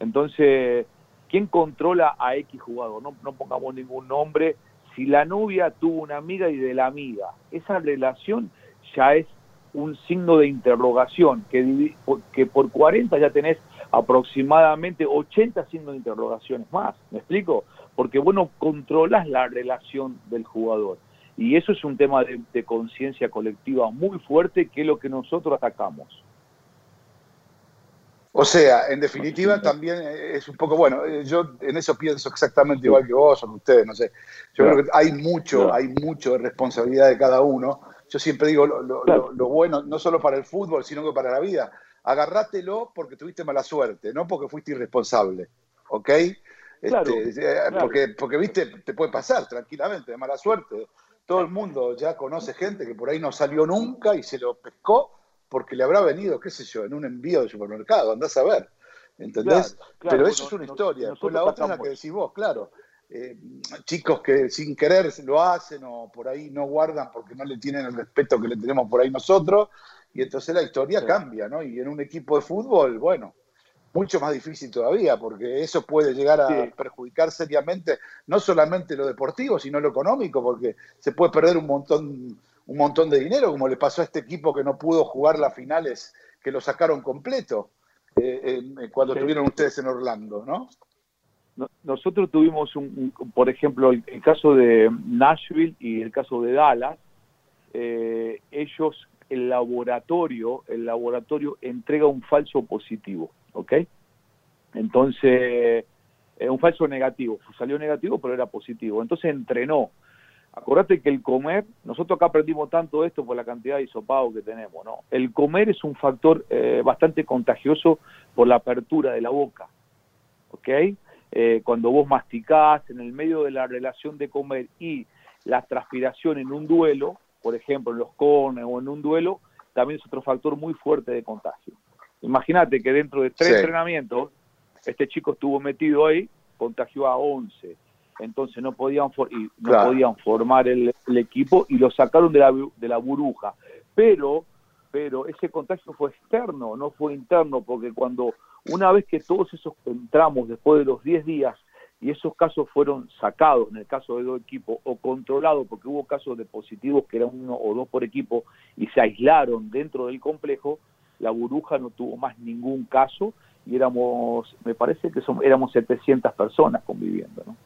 Entonces, ¿quién controla a X jugador? No, no pongamos ningún nombre. Si la novia tuvo una amiga y de la amiga, esa relación ya es un signo de interrogación, que, que por 40 ya tenés aproximadamente 80 signos de interrogaciones más, ¿me explico? Porque bueno, controlas la relación del jugador. Y eso es un tema de, de conciencia colectiva muy fuerte que es lo que nosotros atacamos. O sea, en definitiva también es un poco, bueno, yo en eso pienso exactamente igual que vos o que ustedes, no sé. Yo claro. creo que hay mucho, hay mucho de responsabilidad de cada uno yo siempre digo lo, lo, claro. lo, lo, bueno, no solo para el fútbol, sino que para la vida. Agarrátelo porque tuviste mala suerte, no porque fuiste irresponsable. ¿Ok? Claro, este, claro. Porque, porque, viste, te puede pasar tranquilamente, de mala suerte. Todo el mundo ya conoce gente que por ahí no salió nunca y se lo pescó porque le habrá venido, qué sé yo, en un envío de supermercado, andás a ver. ¿Entendés? Pero eso no, es una historia. Después la otra es la que decís vos, claro eh, chicos que sin querer lo hacen o por ahí no guardan porque no le tienen el respeto que le tenemos por ahí nosotros, y entonces la historia sí. cambia, ¿no? Y en un equipo de fútbol, bueno, mucho más difícil todavía, porque eso puede llegar a sí. perjudicar seriamente no solamente lo deportivo, sino lo económico, porque se puede perder un montón, un montón de dinero, como le pasó a este equipo que no pudo jugar las finales, que lo sacaron completo eh, eh, cuando sí. tuvieron ustedes en Orlando, ¿no? Nosotros tuvimos, un, por ejemplo, el, el, caso de Nashville y el caso de Dallas, eh, ellos, el laboratorio, el laboratorio entrega un falso positivo, ¿ok? Entonces, eh, un falso negativo, salió negativo, pero era positivo. Entonces entrenó. Acordate que el comer, nosotros acá aprendimos tanto esto por la cantidad de hisopado que tenemos, ¿no? El comer es un factor eh, bastante contagioso por la apertura de la boca, ¿ok? Eh, cuando vos masticás en el medio de la relación de comer y la transpiración en un duelo, por ejemplo en los corners o en un duelo, también es otro factor muy fuerte de contagio. Imagínate que dentro de tres sí. entrenamientos, este chico estuvo metido ahí, contagió a 11, entonces no podían, for y no claro. podían formar el, el, equipo y lo sacaron de la, de la burbuja. Pero, pero ese contagio fue externo, no fue interno, porque cuando una vez que todos esos entramos después de los 10 días y esos casos fueron sacados en el caso de dos equipos o controlados porque hubo casos de positivos que eran uno o dos por equipo y se aislaron dentro del complejo, la burbuja no tuvo más ningún caso y éramos, me parece que son, éramos 700 personas conviviendo. ¿no?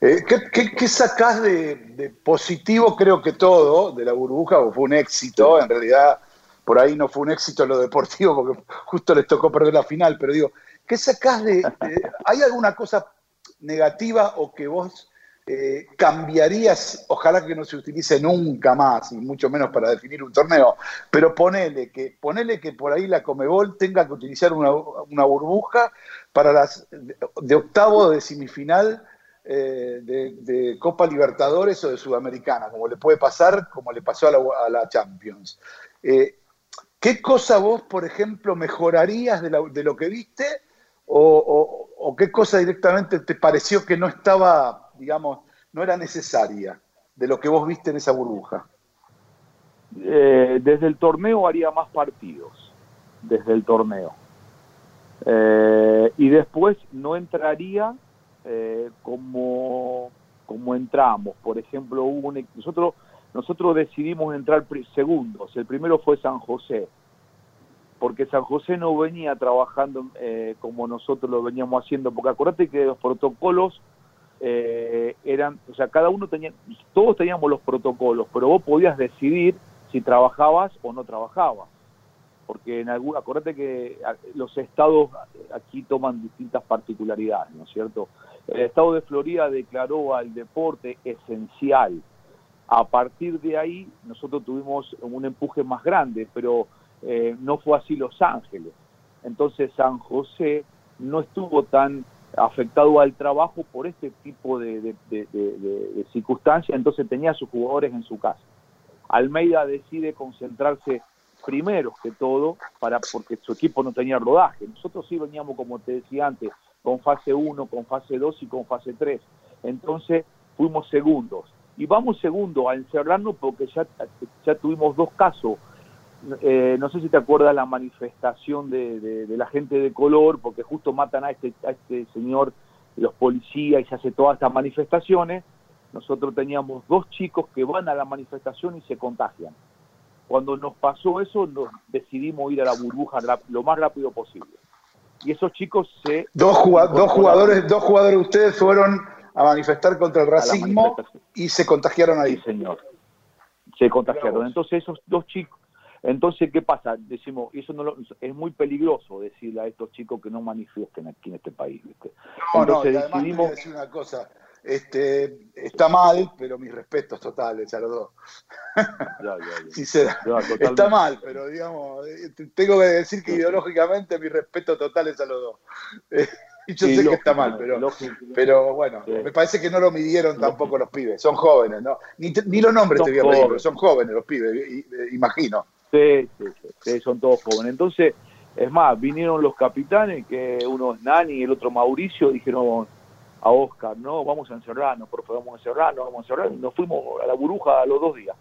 Eh, ¿qué, qué, qué, sacás de, positivo? Creo que todo de la burbuja, fue un éxito, en realidad por ahí no fue un éxito lo deportivo porque justo les tocó perder la final, pero digo, ¿qué sacás de, ¿hay alguna cosa negativa o que vos eh, cambiarías, ojalá que no se utilice nunca más, y mucho menos para definir un torneo, pero ponele que, ponele que por ahí la Comebol tenga que utilizar una, burbuja para las de, octavo de semifinal eh, de, Copa Libertadores o de Sudamericana, como le puede pasar, como le pasó a la, a la Champions. Eh, ¿Qué cosa vos, por ejemplo, mejorarías de, lo que viste o, qué cosa directamente te pareció que no estaba, digamos, no era necesaria de lo que vos viste en esa burbuja? Eh, desde el torneo haría más partidos, desde el torneo. Eh, y después no entraría eh, como, como entramos. Por ejemplo, hubo un, nosotros, nosotros decidimos entrar segundos. El primero fue San José, porque San José no venía trabajando eh, como nosotros lo veníamos haciendo. Porque acuérdate que los protocolos eh, eran, o sea, cada uno tenía, todos teníamos los protocolos, pero vos podías decidir si trabajabas o no trabajabas. Porque en algún, acuérdate que los estados aquí toman distintas particularidades, ¿no es cierto? El estado de Florida declaró al deporte esencial. A partir de ahí, nosotros tuvimos un empuje más grande, pero eh, no fue así Los Ángeles. Entonces San José no estuvo tan afectado al trabajo por este tipo de, circunstancias, entonces tenía a sus jugadores en su casa. Almeida decide concentrarse primero que todo para porque su equipo no tenía rodaje. Nosotros sí veníamos, como te decía antes, con fase 1, con fase 2 y con fase 3. Entonces fuimos segundos. Y vamos segundo a encerrarnos porque ya, ya tuvimos dos casos. Eh, no sé si te acuerdas la manifestación de, de- de la gente de color, porque justo matan a este, a este señor, los policías, y se hace todas estas manifestaciones. Nosotros teníamos dos chicos que van a la manifestación y se contagian. Cuando nos pasó eso, nos decidimos ir a la burbuja lo más rápido posible. Y esos chicos se... Dos, juga- dos jugadores, dos jugadores de ustedes fueron a manifestar contra el racismo y se contagiaron ahí. Sí, señor. Se contagiaron. Entonces esos dos chicos, entonces ¿qué pasa? Decimos, eso no lo- es muy peligroso decirle a estos chicos que no manifiesten aquí en este país. ¿viste? No, no, Entonces y además decidimos, decir una cosa. Este, está mal, pero mis respetos totales a los dos. ya, ya. Sincera. Está mal, pero digamos, eh, te- tengo que decir que ideológicamente mis respetos totales a los dos. Yo Sí, sé que está mal, pero, lógico. pero bueno, Sí. me parece que no lo midieron tampoco los pibes. Son jóvenes, ¿no? Ni, ni los nombres Son te voy a pedir, jóvenes. pero son jóvenes los pibes, eh, imagino. Sí, sí, sí, sí, son todos jóvenes. Entonces, es más, vinieron los capitanes, que uno es Nani y el otro Mauricio, dijeron a Oscar, no, vamos a encerrarnos, por favor, vamos a encerrarnos, vamos a encerrarnos. Nos fuimos a la burbuja a los dos días.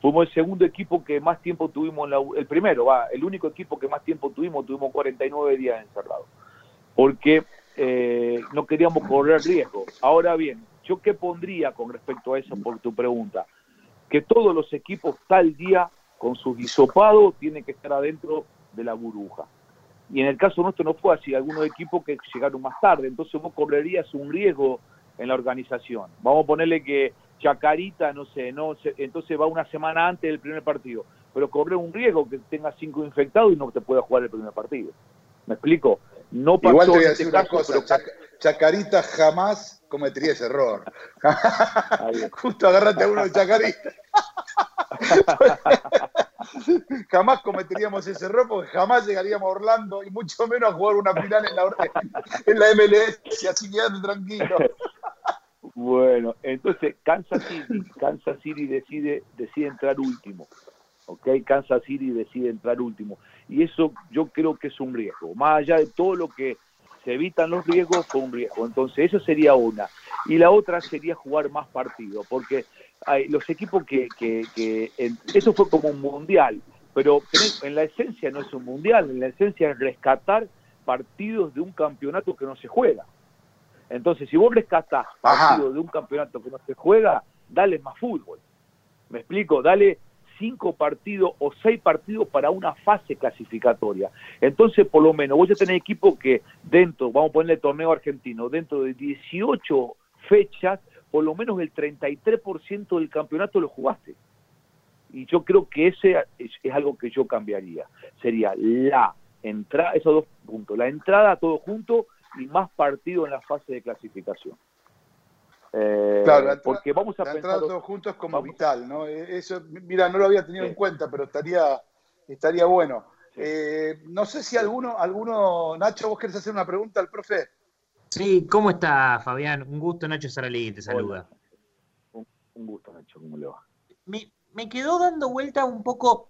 Fuimos el segundo equipo que más tiempo tuvimos, en la, el primero, va, el único equipo que más tiempo tuvimos, tuvimos 49 días encerrados. Porque eh, no queríamos correr riesgo. Ahora bien, ¿yo qué pondría con respecto a eso por tu pregunta? Que todos los equipos tal día con sus hisopados tienen que estar adentro de la burbuja. Y en el caso nuestro no fue así, algunos equipos que llegaron más tarde, entonces vos correrías un riesgo en la organización. Vamos a ponerle que Chacarita, no sé, no sé, entonces va una semana antes del primer partido, pero corre un riesgo que tenga cinco infectados y no te pueda jugar el primer partido. ¿Me explico? No pasó Igual te voy a en decir este una caso, cosa, pero Chac- Chacarita jamás cometería ese error. Justo agarrate a uno de Chacarita. jamás cometeríamos ese error porque jamás llegaríamos a Orlando y mucho menos a jugar una final en la, en la MLS, así quedate tranquilo. Bueno, entonces Kansas City, Kansas City decide, decide entrar último. ¿Ok? Kansas City decide entrar último. Y eso yo creo que es un riesgo. Más allá de todo lo que se evitan los riesgos, fue un riesgo. Entonces, eso sería una. Y la otra sería jugar más partidos, porque hay los equipos que, que, que en- eso fue como un mundial, pero en la esencia no es un mundial, en la esencia es rescatar partidos de un campeonato que no se juega. Entonces, si vos rescatás Ajá. partidos de un campeonato que no se juega, dale más fútbol. ¿Me explico? Dale cinco partidos o seis partidos para una fase clasificatoria. Entonces, por lo menos, vos ya tenés equipo que dentro, vamos a ponerle torneo argentino, dentro de 18 fechas, por lo menos el 33% del campeonato lo jugaste. Y yo creo que ese es, algo que yo cambiaría. Sería la entrada, esos dos puntos, la entrada todo junto y más partido en la fase de clasificación. Eh, Claro, la porque vamos a la pensar todos juntos es como vamos- vital, ¿no? Eh, Eso, mira, no lo había tenido Sí. en cuenta, pero estaría, estaría bueno. Eh, no sé si alguno, alguno, Nacho, vos querés hacer una pregunta al profe. Sí, ¿cómo está Fabián? Un gusto, Nacho Saralí, te saluda. Un, un gusto, Nacho, ¿cómo le va? Me, me quedó dando vuelta un poco,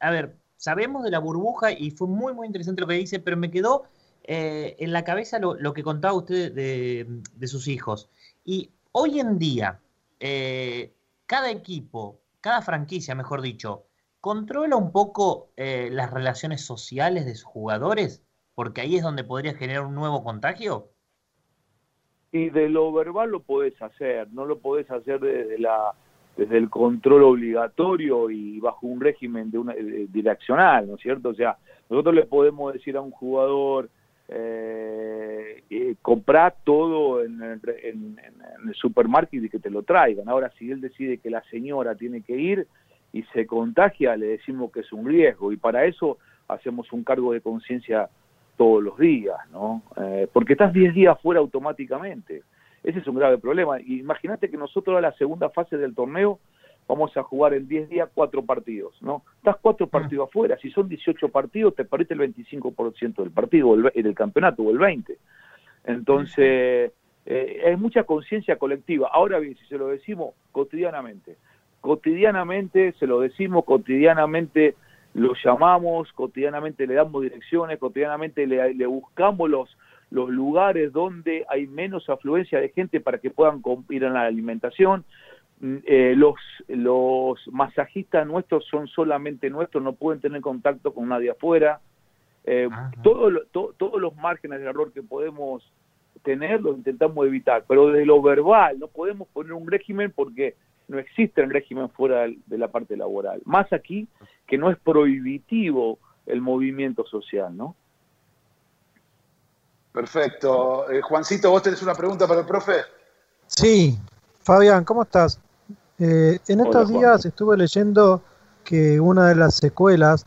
a ver, sabemos de la burbuja y fue muy, muy interesante lo que dice, pero me quedó eh, en la cabeza lo, lo que contaba usted de, de, sus hijos. Y hoy en día, eh, cada equipo, cada franquicia, mejor dicho, controla un poco eh, las relaciones sociales de sus jugadores, porque ahí es donde podría generar un nuevo contagio. Y de lo verbal lo podés hacer, no lo podés hacer desde la desde el control obligatorio y bajo un régimen de una direccional, ¿no es cierto? O sea, nosotros le podemos decir a un jugador eh, comprar todo en el, en, en el supermercado y que te lo traigan. Ahora, si él decide que la señora tiene que ir y se contagia, le decimos que es un riesgo y para eso hacemos un cargo de conciencia todos los días, ¿no? Eh, porque estás 10 días fuera automáticamente. Ese es un grave problema. Imagínate que nosotros a la segunda fase del torneo vamos a jugar en 10 días cuatro partidos, ¿no? Estás cuatro partidos afuera, si son 18 partidos te perdiste el 25% del partido, el, del campeonato o el 20%. Entonces, eh, hay mucha conciencia colectiva. Ahora bien, si se lo decimos cotidianamente, cotidianamente se lo decimos, cotidianamente lo llamamos, cotidianamente le damos direcciones, cotidianamente le, le buscamos los, los lugares donde hay menos afluencia de gente para que puedan ir a la alimentación. Eh, los, los masajistas nuestros son solamente nuestros, no pueden tener contacto con nadie afuera. Eh, todo, to, todos los márgenes de error que podemos tener los intentamos evitar, pero de lo verbal no podemos poner un régimen porque no existe el régimen fuera de la parte laboral. Más aquí que no es prohibitivo el movimiento social, ¿no? Perfecto. Eh, Juancito, ¿vos tenés una pregunta para el profe? Sí. Fabián, ¿cómo estás? Eh, en estos Hola, días estuve leyendo que una de las secuelas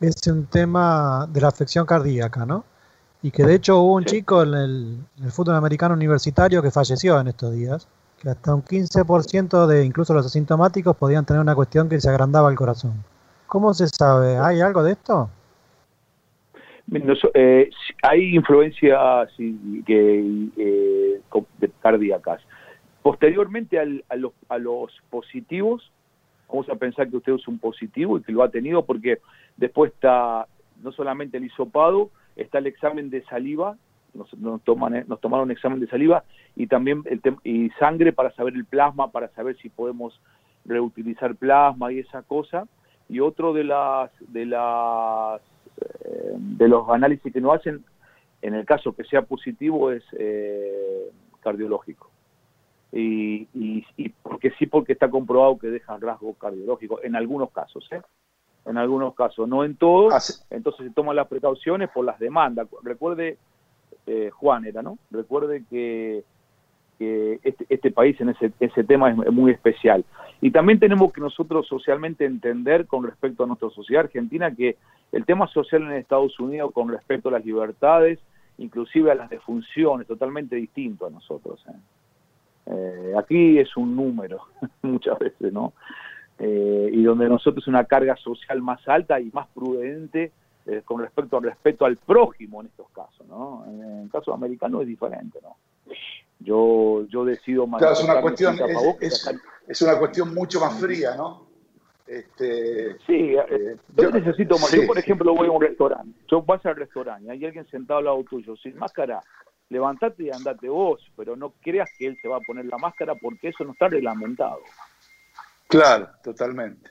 es un tema de la afección cardíaca, ¿no? Y que de hecho hubo un sí. chico en el, en el, fútbol americano universitario que falleció en estos días, que hasta un 15% de incluso los asintomáticos podían tener una cuestión que se agrandaba el corazón. ¿Cómo se sabe? ¿Hay algo de esto? No, eh, hay influencias que, eh, cardíacas. Posteriormente a, los, positivos, vamos a pensar que usted es un positivo y que lo ha tenido porque después está no solamente el hisopado, está el examen de saliva, nos, toman, nos tomaron un examen de saliva y también el y sangre para saber el plasma, para saber si podemos reutilizar plasma y esa cosa. Y otro de las, de las eh, de los análisis que nos hacen, en el caso que sea positivo, es eh, cardiológico. Y, y, y, porque sí, porque está comprobado que dejan rasgos cardiológicos, en algunos casos, ¿eh? En algunos casos, no en todos, ah, entonces se toman las precauciones por las demandas. Recuerde, eh, Juan era, ¿no? Recuerde que, que este, este, país en ese, ese tema es muy especial. Y también tenemos que nosotros socialmente entender con respecto a nuestra sociedad argentina que el tema social en Estados Unidos con respecto a las libertades, inclusive a las defunciones, totalmente distinto a nosotros. ¿eh? Eh, aquí es un número muchas veces, ¿no? Eh, y donde nosotros una carga social más alta y más prudente eh, con respecto al respeto al prójimo en estos casos, ¿no? En el caso americano es diferente, ¿no? Yo, yo decido claro, es una cuestión es, es, es, una cuestión mucho más fría, ¿no? Este, sí, eh, yo, yo, necesito más. Sí, yo, por ejemplo, voy a un restaurante. Yo vas al restaurante, hay alguien sentado al lado tuyo, sin máscara, levantate y andate vos, pero no creas que él se va a poner la máscara porque eso no está reglamentado. Claro, totalmente.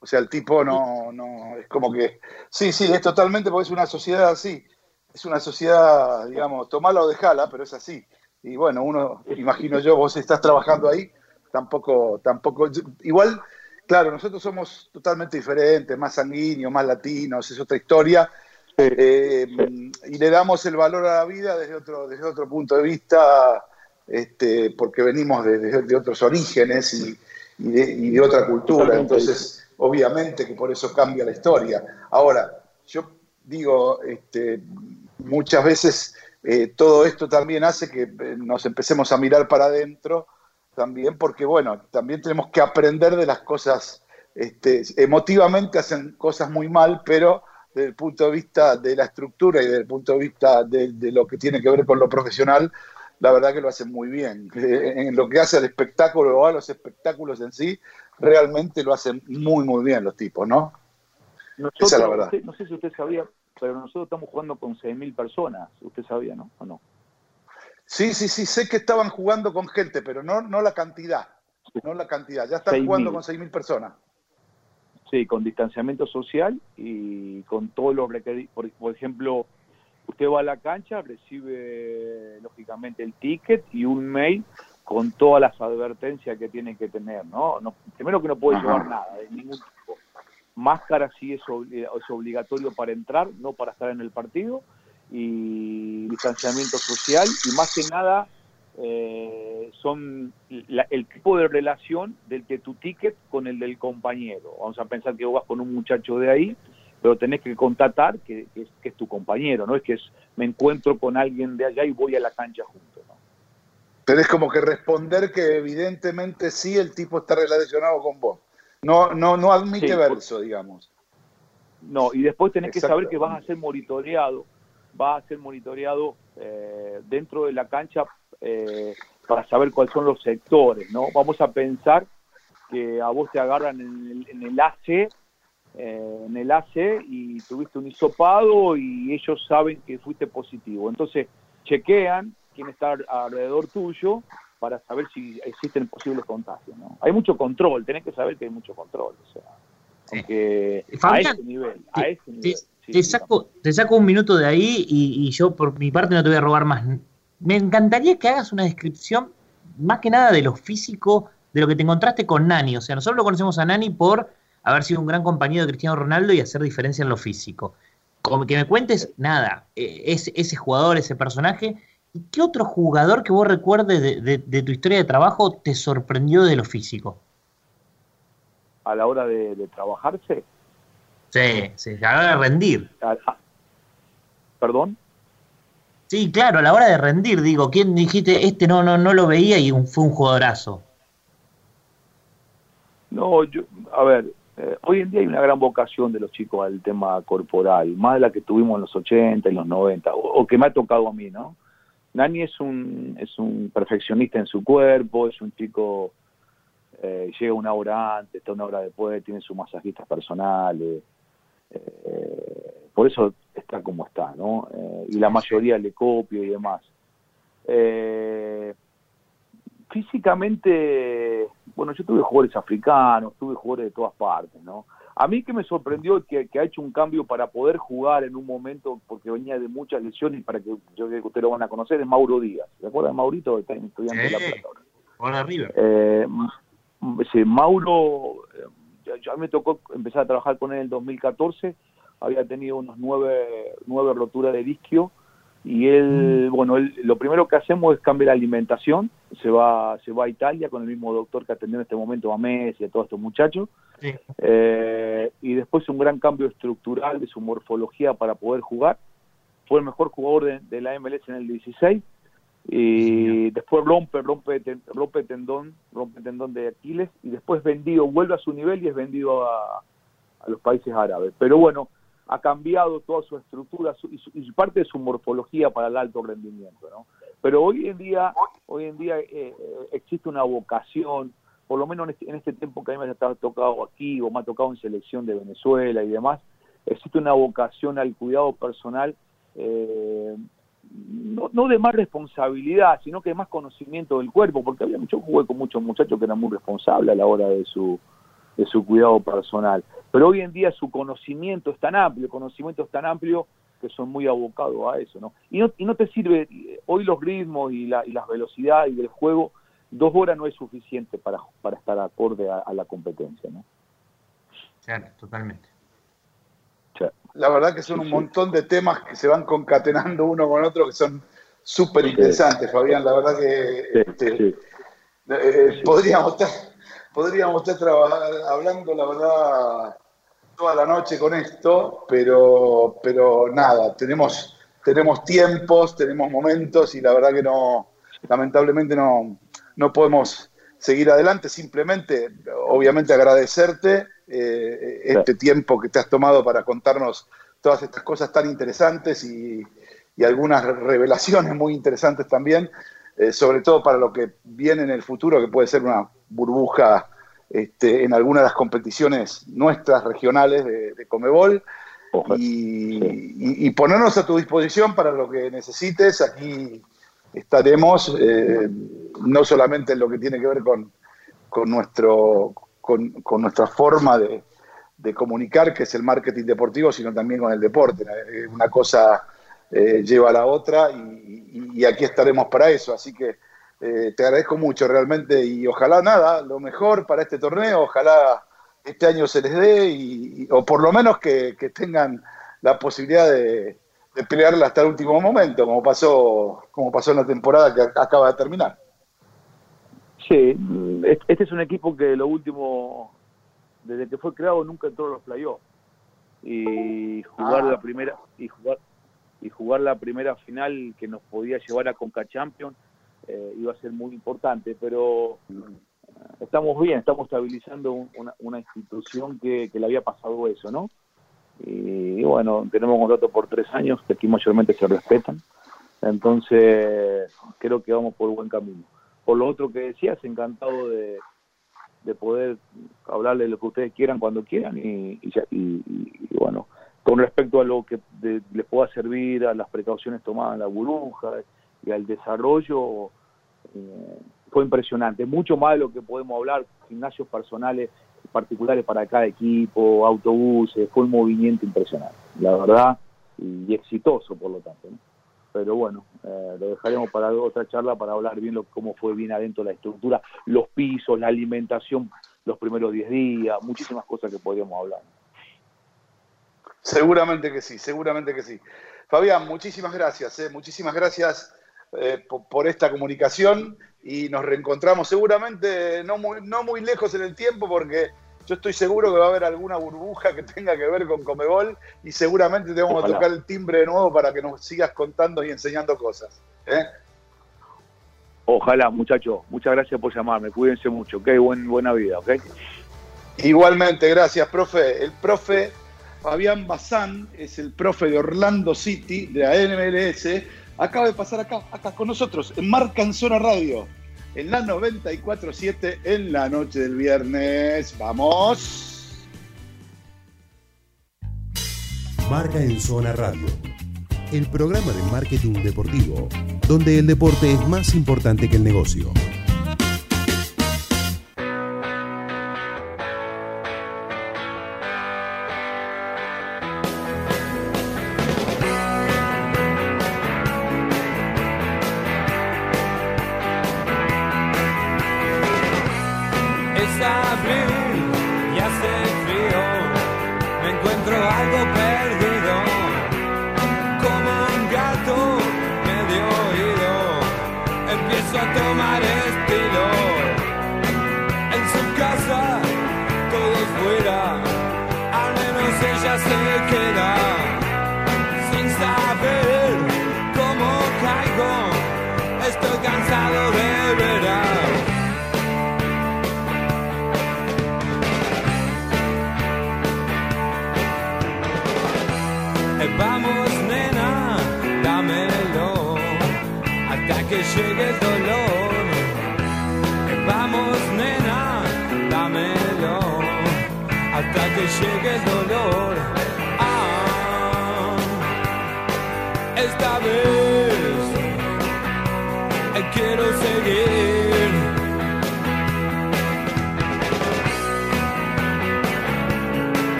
O sea, el tipo no, no, es como que, sí, sí, es totalmente porque es una sociedad así. Es una sociedad, digamos, tomala o dejala, pero es así. Y bueno, uno, imagino yo, vos estás trabajando ahí, tampoco, tampoco, igual Claro, nosotros somos totalmente diferentes, más sanguíneos, más latinos, es otra historia. Eh, y le damos el valor a la vida desde otro, desde otro punto de vista, este, porque venimos de, de, de otros orígenes y, y, de, y, de, otra cultura. Entonces, obviamente que por eso cambia la historia. Ahora, yo digo, este, muchas veces eh, todo esto también hace que eh, nos empecemos a mirar para adentro también, porque bueno, también tenemos que aprender de las cosas, este, emotivamente hacen cosas muy mal, pero desde el punto de vista de la estructura y desde el punto de vista de, de lo que tiene que ver con lo profesional, la verdad que lo hacen muy bien. Eh, En lo que hace al espectáculo o a los espectáculos en sí, realmente lo hacen muy, muy bien los tipos, ¿no? Nosotros, Esa es la verdad. usted- no sé si usted sabía, pero nosotros estamos jugando con 6.000 personas. Usted sabía, ¿no? ¿O no? Sí, sí, sí, sé que estaban jugando con gente, pero no, no la cantidad. No la cantidad. Ya están 6.000. jugando con 6.000 personas. Sí, con distanciamiento social y con todos los requeridos. Por, por ejemplo, usted va a la cancha, recibe lógicamente el ticket y un mail con todas las advertencias que tiene que tener, ¿no? no primero que no puede Ajá. llevar nada de ningún tipo. Máscara sí es, es obligatorio para entrar, no para estar en el partido. Y distanciamiento social y más que nada eh, son la- el tipo de relación del de tu ticket con el del compañero. Vamos a pensar que vos vas con un muchacho de ahí, pero tenés que contatar que, que es, que es tu compañero, no es que es, me encuentro con alguien de allá y voy a la cancha juntos. ¿no? Tenés como que responder que evidentemente sí el tipo está relacionado con vos. No, no, no admite Sí, verso, digamos. No, y después tenés que saber que vas a ser monitoreado, vas a ser monitoreado eh, dentro de la cancha eh, para saber cuáles son los sectores, ¿no? Vamos a pensar que a vos te agarran en el, en el AC, eh, en el AC y tuviste un hisopado y ellos saben que fuiste positivo. Entonces chequean quién está alrededor tuyo para saber si existen posibles contagios, ¿no? Hay mucho control, tenés que saber que hay mucho control, o sea, aunque a Fabián, ese nivel, a te- ese te, nivel. sí, te saco, te saco un minuto de ahí y, y yo por mi parte no te voy a robar más. Me encantaría que hagas una descripción más que nada de lo físico, de lo que te encontraste con Nani. O sea, nosotros lo conocemos a Nani por haber sido un gran compañero de Cristiano Ronaldo y hacer diferencia en lo físico. Como que me cuentes, nada, eh, ese, ese jugador, ese personaje. ¿Y qué otro jugador que vos recuerdes de, de- de tu historia de trabajo te sorprendió de lo físico? a la hora de, de trabajarse. Sí, sí, a la hora de rendir. ¿Perdón? Sí, claro, a la hora de rendir, digo, ¿quién dijiste? Este no, no, no lo veía y fue un jugadorazo. No, yo, a ver, eh, hoy en día hay una gran vocación de los chicos al tema corporal, más de la que tuvimos en los 80 y los 90, o, que me ha tocado a mí, ¿no? Nani es un, es un perfeccionista en su cuerpo, es un chico, eh, llega una hora antes, está una hora después, tiene sus masajistas personales, por eso está como está, ¿no? Eh, y la mayoría le copio y demás. Eh, físicamente, bueno, yo tuve jugadores africanos, tuve jugadores de todas partes, ¿no? A mí que me sorprendió que, que ha hecho un cambio para poder jugar en un momento, porque venía de muchas lesiones, para que yo creo que ustedes lo van a conocer, es Mauro Díaz. ¿Se acuerdan de Maurito? Está en estudiante de la Sí. Plata ahora. Ahora. Eh, m- sí, Mauro, eh, ya, ya me tocó empezar a trabajar con él en el 2014, había tenido unos nueve, nueve roturas de disquio y él, bueno, él, lo primero que hacemos es cambiar la alimentación, se va, se va a Italia con el mismo doctor que atendió en este momento a Messi y a todos estos muchachos, Sí. eh, y después un gran cambio estructural de su morfología para poder jugar, fue el mejor jugador de, de la MLS en el 16, y después rompe, rompe, ten- rompe tendón, rompe tendón de Aquiles y después vendido, vuelve a su nivel y es vendido a, a los países árabes. Pero bueno, ha cambiado toda su estructura su- y, su- y parte de su morfología para el alto rendimiento, ¿no? Pero hoy en día, hoy en día eh, eh, existe una vocación, por lo menos en este, en este tiempo que a mí me ha tocado aquí o me ha tocado en selección de Venezuela y demás, existe una vocación al cuidado personal eh, no, no de más responsabilidad, sino que de más conocimiento del cuerpo, porque había mucho jugué con muchos muchachos que eran muy responsables a la hora de su de su cuidado personal. Pero hoy en día su conocimiento es tan amplio, conocimiento es tan amplio que son muy abocados a eso, ¿no? Y no, y no te sirve, hoy los ritmos y, la, y las velocidades del juego, dos horas no es suficiente para, para estar acorde a, a la competencia, ¿no? Claro, totalmente. La verdad que son un montón de temas que se van concatenando uno con otro que son súper interesantes, Fabián. La verdad que este, eh, podríamos estar, podríamos estar hablando, la verdad, toda la noche con esto, pero, pero nada, tenemos, tenemos tiempos, tenemos momentos y la verdad que no, lamentablemente no, no podemos seguir adelante. Simplemente, obviamente, agradecerte eh, este tiempo que te has tomado para contarnos todas estas cosas tan interesantes y, y algunas revelaciones muy interesantes también, eh, sobre todo para lo que viene en el futuro, que puede ser una burbuja este, en algunas de las competiciones nuestras regionales de, de Comebol. Y, y- y ponernos a tu disposición para lo que necesites. Aquí estaremos, eh, no solamente en lo que tiene que ver con, con, nuestro, con, nuestra forma de, comunicar, que es el marketing deportivo, sino también con el deporte. Eh, Una cosa eh, lleva a la otra y, aquí estaremos para eso. Así que te agradezco mucho realmente y ojalá nada, lo mejor para este torneo, ojalá este año se les dé y, o por lo menos que tengan la posibilidad de, de pelearla hasta el último momento, como pasó, como pasó en la temporada que ac- acaba de terminar. Sí, es- este es un equipo que lo último, desde que fue creado, nunca entró a los playoffs. Y jugar Ah. la primera y jugar y jugar la primera final que nos podía llevar a Conca Champions eh, iba a ser muy importante, pero eh, estamos bien, estamos estabilizando un- una, una institución que, que le había pasado eso, ¿no? Y, bueno, tenemos un contrato por tres años, que aquí mayormente se respetan, entonces creo que vamos por buen camino. Por lo otro que decías, encantado de, de poder hablarle lo que ustedes quieran cuando quieran y- y- y bueno, con respecto a lo que de- les pueda servir, a las precauciones tomadas en la burbuja y al desarrollo, eh, fue impresionante. Mucho más de lo que podemos hablar, gimnasios personales particulares para cada equipo, autobuses, fue un movimiento impresionante, la verdad, y, exitoso por lo tanto. Pero bueno, eh, lo dejaremos para otra charla para hablar bien lo, cómo fue bien adentro la estructura, los pisos, la alimentación los primeros 10 días, muchísimas cosas que podríamos hablar. Seguramente que sí, seguramente que sí. Fabián, muchísimas gracias, eh, muchísimas gracias eh, po- por, esta comunicación y nos reencontramos seguramente no muy, no muy lejos en el tiempo porque yo estoy seguro que va a haber alguna burbuja que tenga que ver con Comebol y seguramente te vamos Ojalá. a tocar el timbre de nuevo para que nos sigas contando y enseñando cosas. ¿eh? Ojalá, muchachos, muchas gracias por llamarme, cuídense mucho, ok, Buen, buena vida, ok. Igualmente, gracias, profe. El profe Fabián Bazán es el profe de Orlando City, de la NMLS. Acaba de pasar acá, acá con nosotros, en Marca en Zona Radio, en la 94.7 en la noche del viernes. ¡Vamos! Marca en Zona Radio. El programa de marketing deportivo, donde el deporte es más importante que el negocio.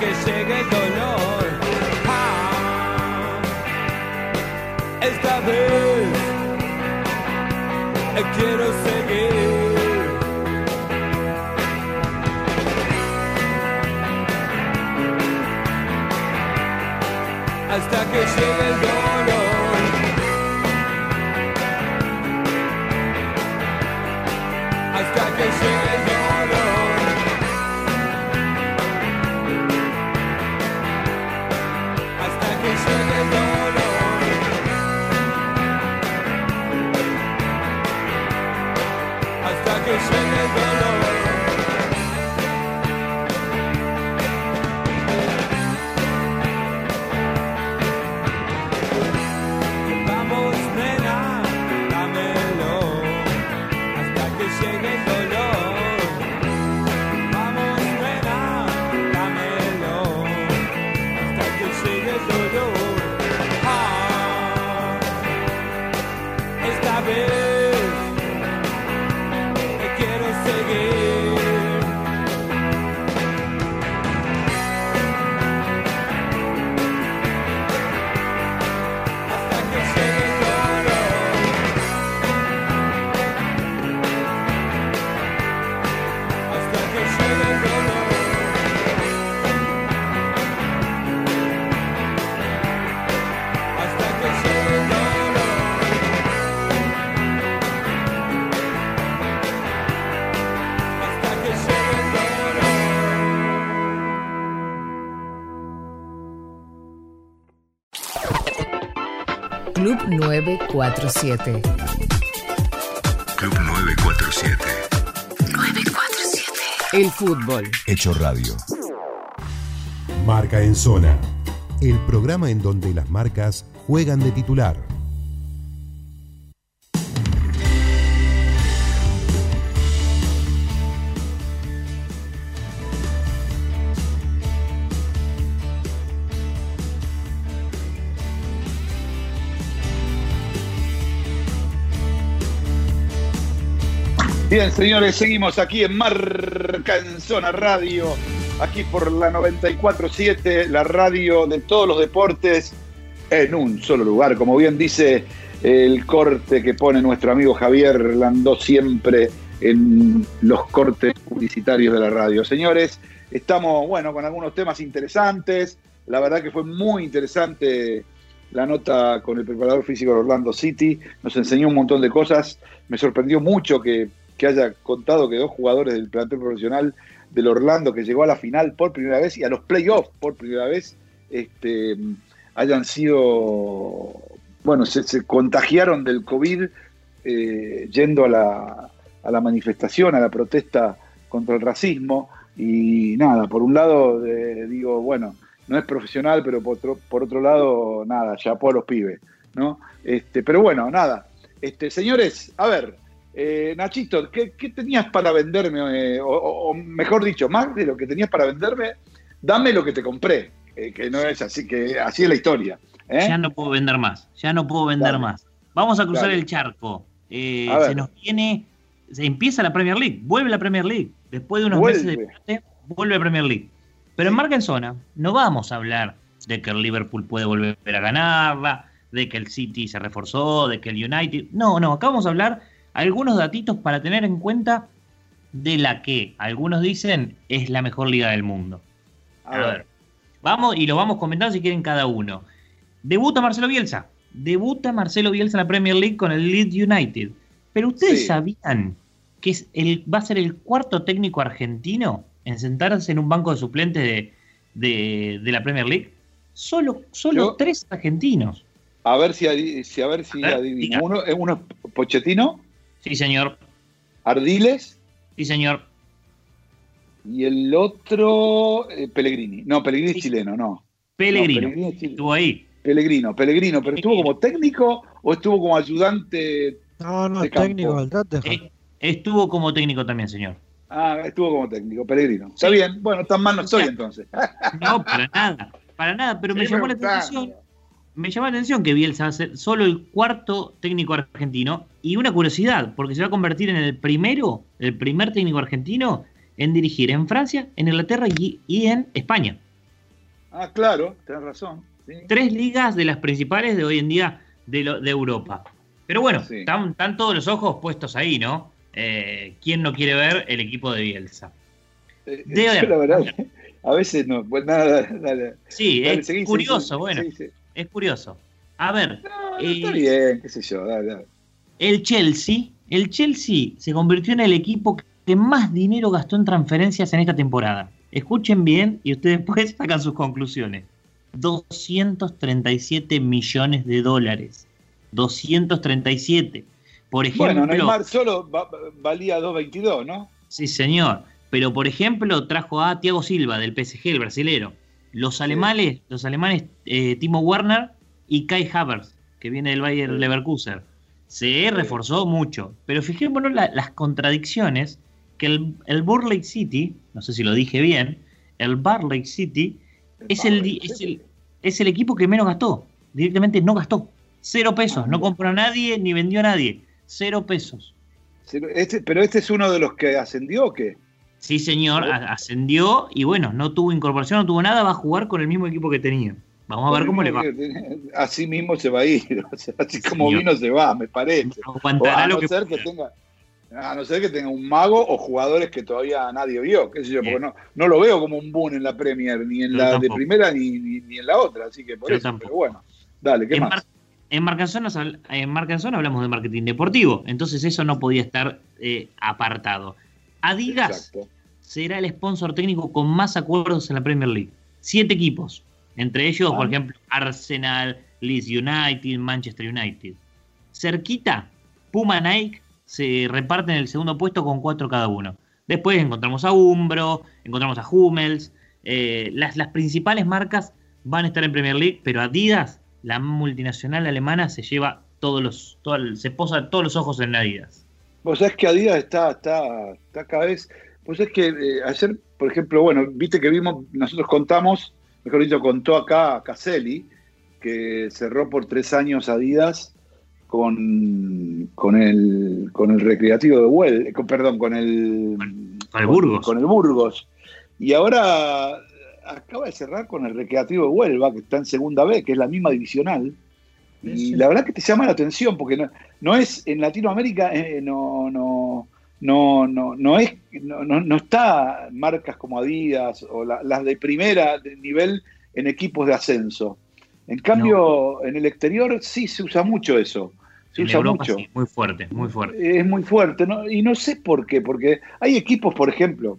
Que llegue el dolor. Ah, esta vez eh, quiero seguir. hasta que llegue el dolor. 947. Club 947. 947. El fútbol. Hecho radio. Marca en Zona, el programa en donde las marcas juegan de titular. Señores, seguimos aquí en Marca en Zona Radio, aquí por la 94.7, la radio de todos los deportes, en un solo lugar, como bien dice el corte que pone nuestro amigo Javier Landó siempre en los cortes publicitarios de la radio. Señores, estamos, bueno, con algunos temas interesantes, la verdad que fue muy interesante la nota con el preparador físico de Orlando City, nos enseñó un montón de cosas, me sorprendió mucho que, que haya contado que dos jugadores del plantel profesional del Orlando que llegó a la final por primera vez y a los playoffs por primera vez este, hayan sido, bueno, se, contagiaron del COVID eh, yendo a la, a la manifestación, a la protesta contra el racismo y nada, por un lado eh, digo, bueno, no es profesional, pero por otro, por otro lado, nada, ya a los pibes, ¿no? Este, pero bueno, nada. Este, señores, a ver, eh, Nachito, ¿qué, qué tenías para venderme? eh, o, mejor dicho, más de lo que tenías para venderme, dame lo que te compré, eh, que no es así, que así es la historia. ¿eh? Ya no puedo vender más, ya no puedo vender Dale. más. Vamos a cruzar Dale. el charco. A se nos viene, se empieza la Premier League, vuelve la Premier League. Después de unos Vuelve. meses de parate, vuelve la Premier League. Pero en marca en zona, no vamos a hablar de que el Liverpool puede volver a ganarla, de que el City se reforzó, de que el United. No, no, acá vamos a hablar algunos datitos para tener en cuenta de la que algunos dicen es la mejor liga del mundo. A A ver. ver. Vamos y lo vamos comentando si quieren cada uno. Debuta Marcelo Bielsa. Debuta Marcelo Bielsa en la Premier League con el Leeds United. Pero ustedes Sí. sabían que es el, va a ser el cuarto técnico argentino en sentarse en un banco de suplentes de, de- de la Premier League. Solo, solo Yo- tres argentinos. A ver si, a ver si A ver, adivino. Uno, es uno es Pochettino, Sí, señor. Ardiles Sí, señor. y el otro eh, Pellegrini. No, Pellegrini Sí. es chileno, no. Pellegrino. No, Pellegrini es chileno. Estuvo ahí. Pellegrino, Pellegrino, pero estuvo como técnico o estuvo como ayudante. No, no, De campo. técnico. Eh, estuvo como técnico también, señor. Ah, estuvo como técnico, Pellegrino. Está bien, bueno, tan mal no estoy entonces. No, para nada. Para nada, pero me llamó la atención. Me llama la atención que Bielsa va a ser solo el cuarto técnico argentino y una curiosidad, porque se va a convertir en el primero, el primer técnico argentino en dirigir en Francia, en Inglaterra y, y en España. Ah, claro, tenés razón. sí. Tres ligas de las principales de hoy en día de, lo- de Europa. Pero bueno, están, todos los ojos puestos ahí, ¿no? Eh, ¿Quién no quiere ver el equipo de Bielsa? Eh, Debe- yo la verdad, a veces no. Pues nada, dale. Sí, Dale, es seguí, curioso, seguí, bueno, sí, sí. Es curioso. A ver, No, eh, está bien, qué sé yo, dale, dale. el Chelsea, el Chelsea se convirtió en el equipo que más dinero gastó en transferencias en esta temporada. Escuchen bien y ustedes después sacan sus conclusiones. 237 millones de dólares. 237. Por ejemplo, Bueno, Neymar solo va- valía 2.22, ¿no? Sí, señor. Pero, por ejemplo, trajo a Thiago Silva del PSG, el brasilero. Los alemanes, los alemanes eh, Timo Werner y Kai Havertz, que viene del Bayer Sí. Leverkusen. Se reforzó mucho. Pero fijémonos la- las contradicciones que el, el Burley City, no sé si lo dije bien, el Barley City es el, es, el, es el equipo que menos gastó. Directamente no gastó. Cero pesos. Ah, No mira. compró a nadie ni vendió a nadie. Cero pesos. Este, pero este es uno de los que ascendió, ¿o qué? Sí, señor, ascendió y bueno, no tuvo incorporación, no tuvo nada, va a jugar con el mismo equipo que tenía. Vamos a ver cómo le va. Así mismo se va a ir, o sea, así como Señor. vino se va, me parece. Aguantará a lo no que ser que tenga, a no ser que tenga un mago o jugadores que todavía nadie vio, qué sé yo, porque no, no lo veo como un boom en la Premier, ni en Yo la de primera ni, ni, ni en la otra, así que por Yo eso, tampoco. pero bueno, dale, ¿qué En, más? Mar- en Marcanzón, en Marcanzón hablamos de marketing deportivo, entonces eso no podía estar eh, apartado. Adidas Exacto. será el sponsor técnico con más acuerdos en la Premier League. Siete equipos, entre ellos, por Ah. ejemplo, Arsenal, Leeds United, Manchester United. Cerquita, Puma Nike se reparten el segundo puesto con cuatro cada uno. Después encontramos a Umbro, encontramos a Hummels. eh, las, las principales marcas van a estar en Premier League, pero Adidas, la multinacional alemana, se lleva todos los, todo el- se posa todos los ojos en Adidas. Vos sabés que Adidas está, está, está cada vez. Pues es que eh, ayer, por ejemplo, bueno, viste que vimos, nosotros contamos, mejor dicho, contó acá Caselli, que cerró por tres años Adidas con, con el con el recreativo de Huel, con- perdón, con el Con el Burgos. con el Burgos. Y ahora acaba de cerrar con el recreativo de Huelva, que está en segunda B, que es la misma divisional. Y la verdad que te llama la atención, porque no, no es en Latinoamérica, eh, no, no, no, no, no es, no, no- no está marcas como Adidas o la- las de primera de nivel en equipos de ascenso. En cambio, en el exterior sí se usa mucho eso. Se En usa Europa mucho. sí, muy fuerte, muy fuerte. Es muy fuerte, ¿no? Y no sé por qué, porque hay equipos, por ejemplo,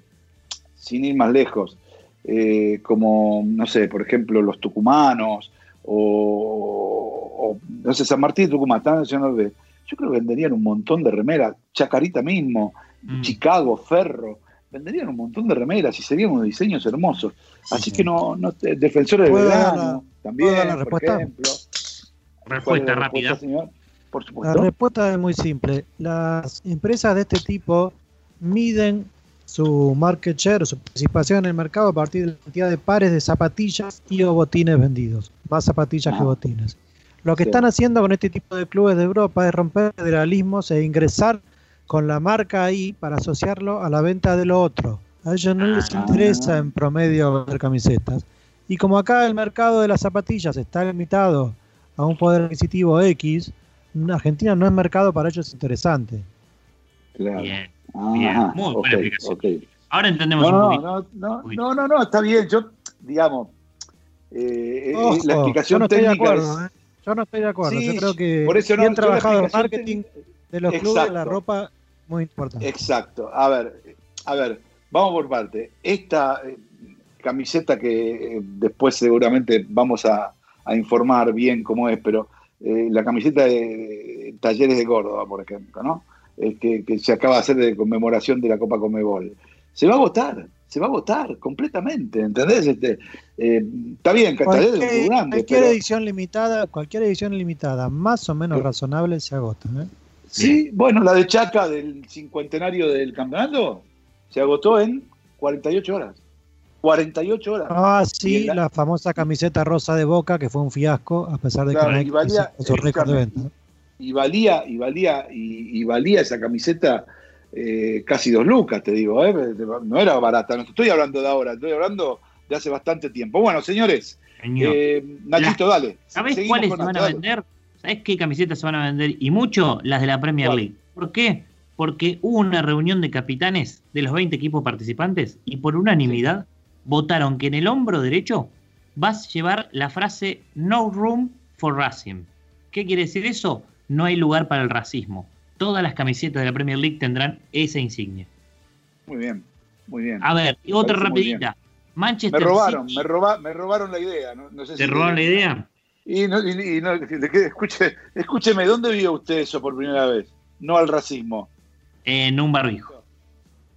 sin ir más lejos, eh, como, no sé, por ejemplo, los tucumanos, o, o, no sé, San Martín de Tucumán, están de, yo creo que venderían un montón de remeras, Chacarita mismo, Mm. Chicago, Ferro, venderían un montón de remeras y serían unos diseños hermosos. Así sí. que no, no te- defensores de ¿Puedo dar verano, la- también, dar la por respuesta? ejemplo. ¿Cuál es Respuesta la rápida. señor? Por La supuesto. respuesta es muy simple. Las empresas de este tipo miden su market share, su participación en el mercado a partir de la cantidad de pares de zapatillas y o botines vendidos. Más zapatillas que Ah. botines. Lo que Sí. están haciendo con este tipo de clubes de Europa es romper federalismos e ingresar con la marca ahí para asociarlo a la venta de lo otro. A ellos no les Ah. interesa en promedio vender camisetas. Y como acá el mercado de las zapatillas está limitado a un poder adquisitivo X, Argentina no es mercado para ellos interesante. Claro. Bien. Ah, Bien, ajá, muy buena ok, explicación. ok. Ahora entendemos No, un no, poquito. no, no, no, no, no, está bien. Yo, digamos, eh, Ojo, la yo explicación no estoy de técnica acuerdo, es. ¿eh? Yo no estoy de acuerdo. Sí, yo creo que por eso no, bien trabajado el marketing de los clubes de la Exacto. ropa, muy importante. Exacto. A ver, a ver, vamos por parte. Esta eh, camiseta que eh, después seguramente vamos a, a informar bien cómo es, pero eh, la camiseta de Talleres de Córdoba, por ejemplo, ¿no? Que, que se acaba de hacer de conmemoración de la Copa Comebol. Se va a votar, se va a votar completamente, ¿entendés? Este, eh, está bien, Talleres es un Cualquier, club grande, cualquier pero... edición limitada, cualquier edición limitada, más o menos razonable, se agota. ¿eh? Sí, bueno, la de Chaca del cincuentenario del campeonato se agotó en 48 horas. 48 horas. Ah, sí, la- la famosa camiseta rosa de Boca, que fue un fiasco, a pesar de Claro, que y valía- hizo récord de venta. y valía, y valía, y, y valía esa camiseta eh, casi dos lucas, te digo, ¿eh? no era barata, no estoy hablando de ahora, estoy hablando de hace bastante tiempo. Bueno, señores, Señor. eh, Nachito, dale. ¿Sabés cuáles se van Nacho, a dale. vender? ¿Sabés qué camisetas se van a vender? Y mucho las de la Premier ¿Cuál? League. ¿Por qué? Porque hubo una reunión de capitanes de los 20 equipos participantes y por unanimidad votaron que en el hombro derecho vas a llevar la frase No room for racism. ¿Qué quiere decir eso? No hay lugar para el racismo. Todas las camisetas de la Premier League tendrán esa insignia. Muy bien, muy bien. A ver, y otra rapidita. Manchester Me robaron, City. me, roba- me robaron la idea. No, no sé ¿Te si- robaron la idea? Y, no, y- y no- escuche, escúcheme, ¿dónde vio usted eso por primera vez? No al racismo. En un barbijo.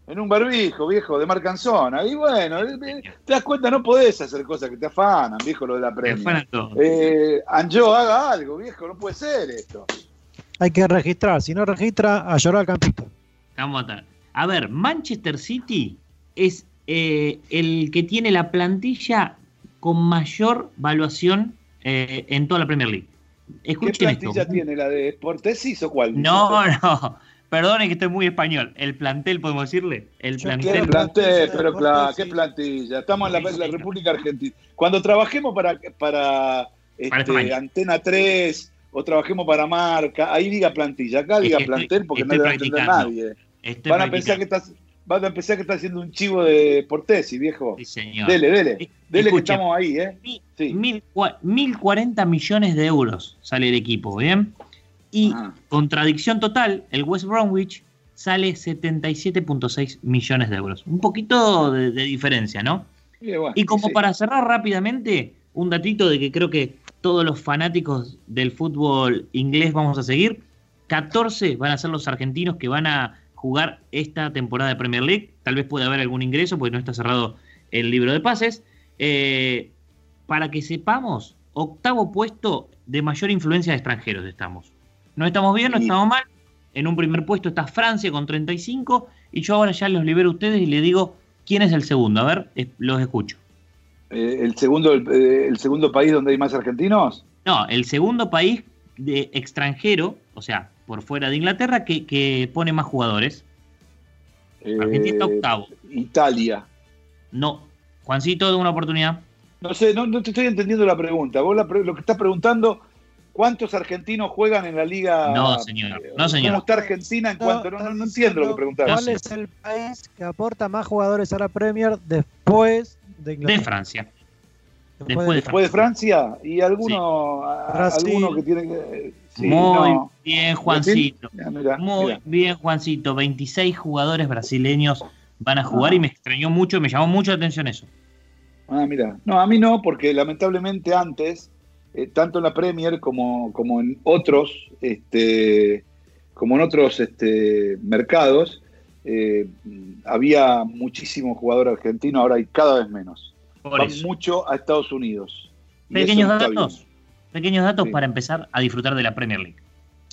En un barbijo, viejo, de Marcanzona. Y bueno, eh, eh, te das cuenta, no podés hacer cosas que te afanan, viejo, lo de la todo. Eh, Anjo, haga algo, viejo, no puede ser esto. Hay que registrar, si no registra, a llorar al campito. Vamos a estar. A ver, Manchester City es eh, el que tiene la plantilla con mayor valuación eh, en toda la Premier League. ¿Qué Escuchen esto. plantilla tiene la de Sportesis o cuál? No, no. Perdone que estoy muy español. El plantel, podemos decirle. El Yo ¿Qué plantel. plantel? Pero claro. ¿qué plantilla? Estamos en la. República Argentina. Cuando trabajemos para, para, este, España. Antena 3 o trabajemos para Marca, ahí diga plantilla. Acá diga estoy- plantel porque no le va a entender nadie. Van a pensar que estás, van a pensar que estás haciendo un chivo de Portesi, viejo. Sí, señor. Dele, dele. Dele que estamos ahí, ¿eh? Sí. mil cua- 1040 millones de euros sale el equipo, ¿bien? Y Ah. contradicción total, el West Bromwich sale 77.6 millones de euros. Un poquito de, de diferencia, ¿no? Bueno, Y como sí. para cerrar rápidamente, un datito de que creo que todos los fanáticos del fútbol inglés vamos a seguir. 14 van a ser los argentinos que van a jugar esta temporada de Premier League. Tal vez pueda haber algún ingreso porque no está cerrado el libro de pases. Eh, para que sepamos, octavo puesto de mayor influencia de extranjeros estamos. No estamos bien, no estamos mal. En un primer puesto está Francia con 35 y yo ahora ya los libero a ustedes y le digo quién es el segundo. A ver, los escucho. Eh, el, segundo, el, eh, el segundo país donde hay más argentinos. No, el segundo país de extranjero, o sea, por fuera de Inglaterra, que, que pone más jugadores. Eh, Argentina está octavo. Italia. No. Juancito, de una oportunidad. No sé, no, no te estoy entendiendo la pregunta. Vos la lo que estás preguntando, ¿cuántos argentinos juegan en la liga? No, señor. eh, No, señor. ¿Cómo está Argentina en cuanto? No, no, no entiendo lo que preguntás. ¿Cuál es el país que aporta más jugadores a la Premier después de? Francia. Después Después de Después de Francia y alguno, a- Brasil. alguno que tiene que. sí, Muy no. bien, Juancito. Mirá, Muy mirá. bien, Juancito. 26 jugadores brasileños van a jugar Ah. y me extrañó mucho, me llamó mucho la atención eso. Ah, mira. No, a mí no, porque lamentablemente antes, eh, tanto en la Premier como, como en otros, este, como en otros este, mercados, eh, había muchísimo jugador argentino, ahora hay cada vez menos. Por Van eso. mucho a Estados Unidos. Pequeños datos. Pequeños datos Sí. para empezar a disfrutar de la Premier League.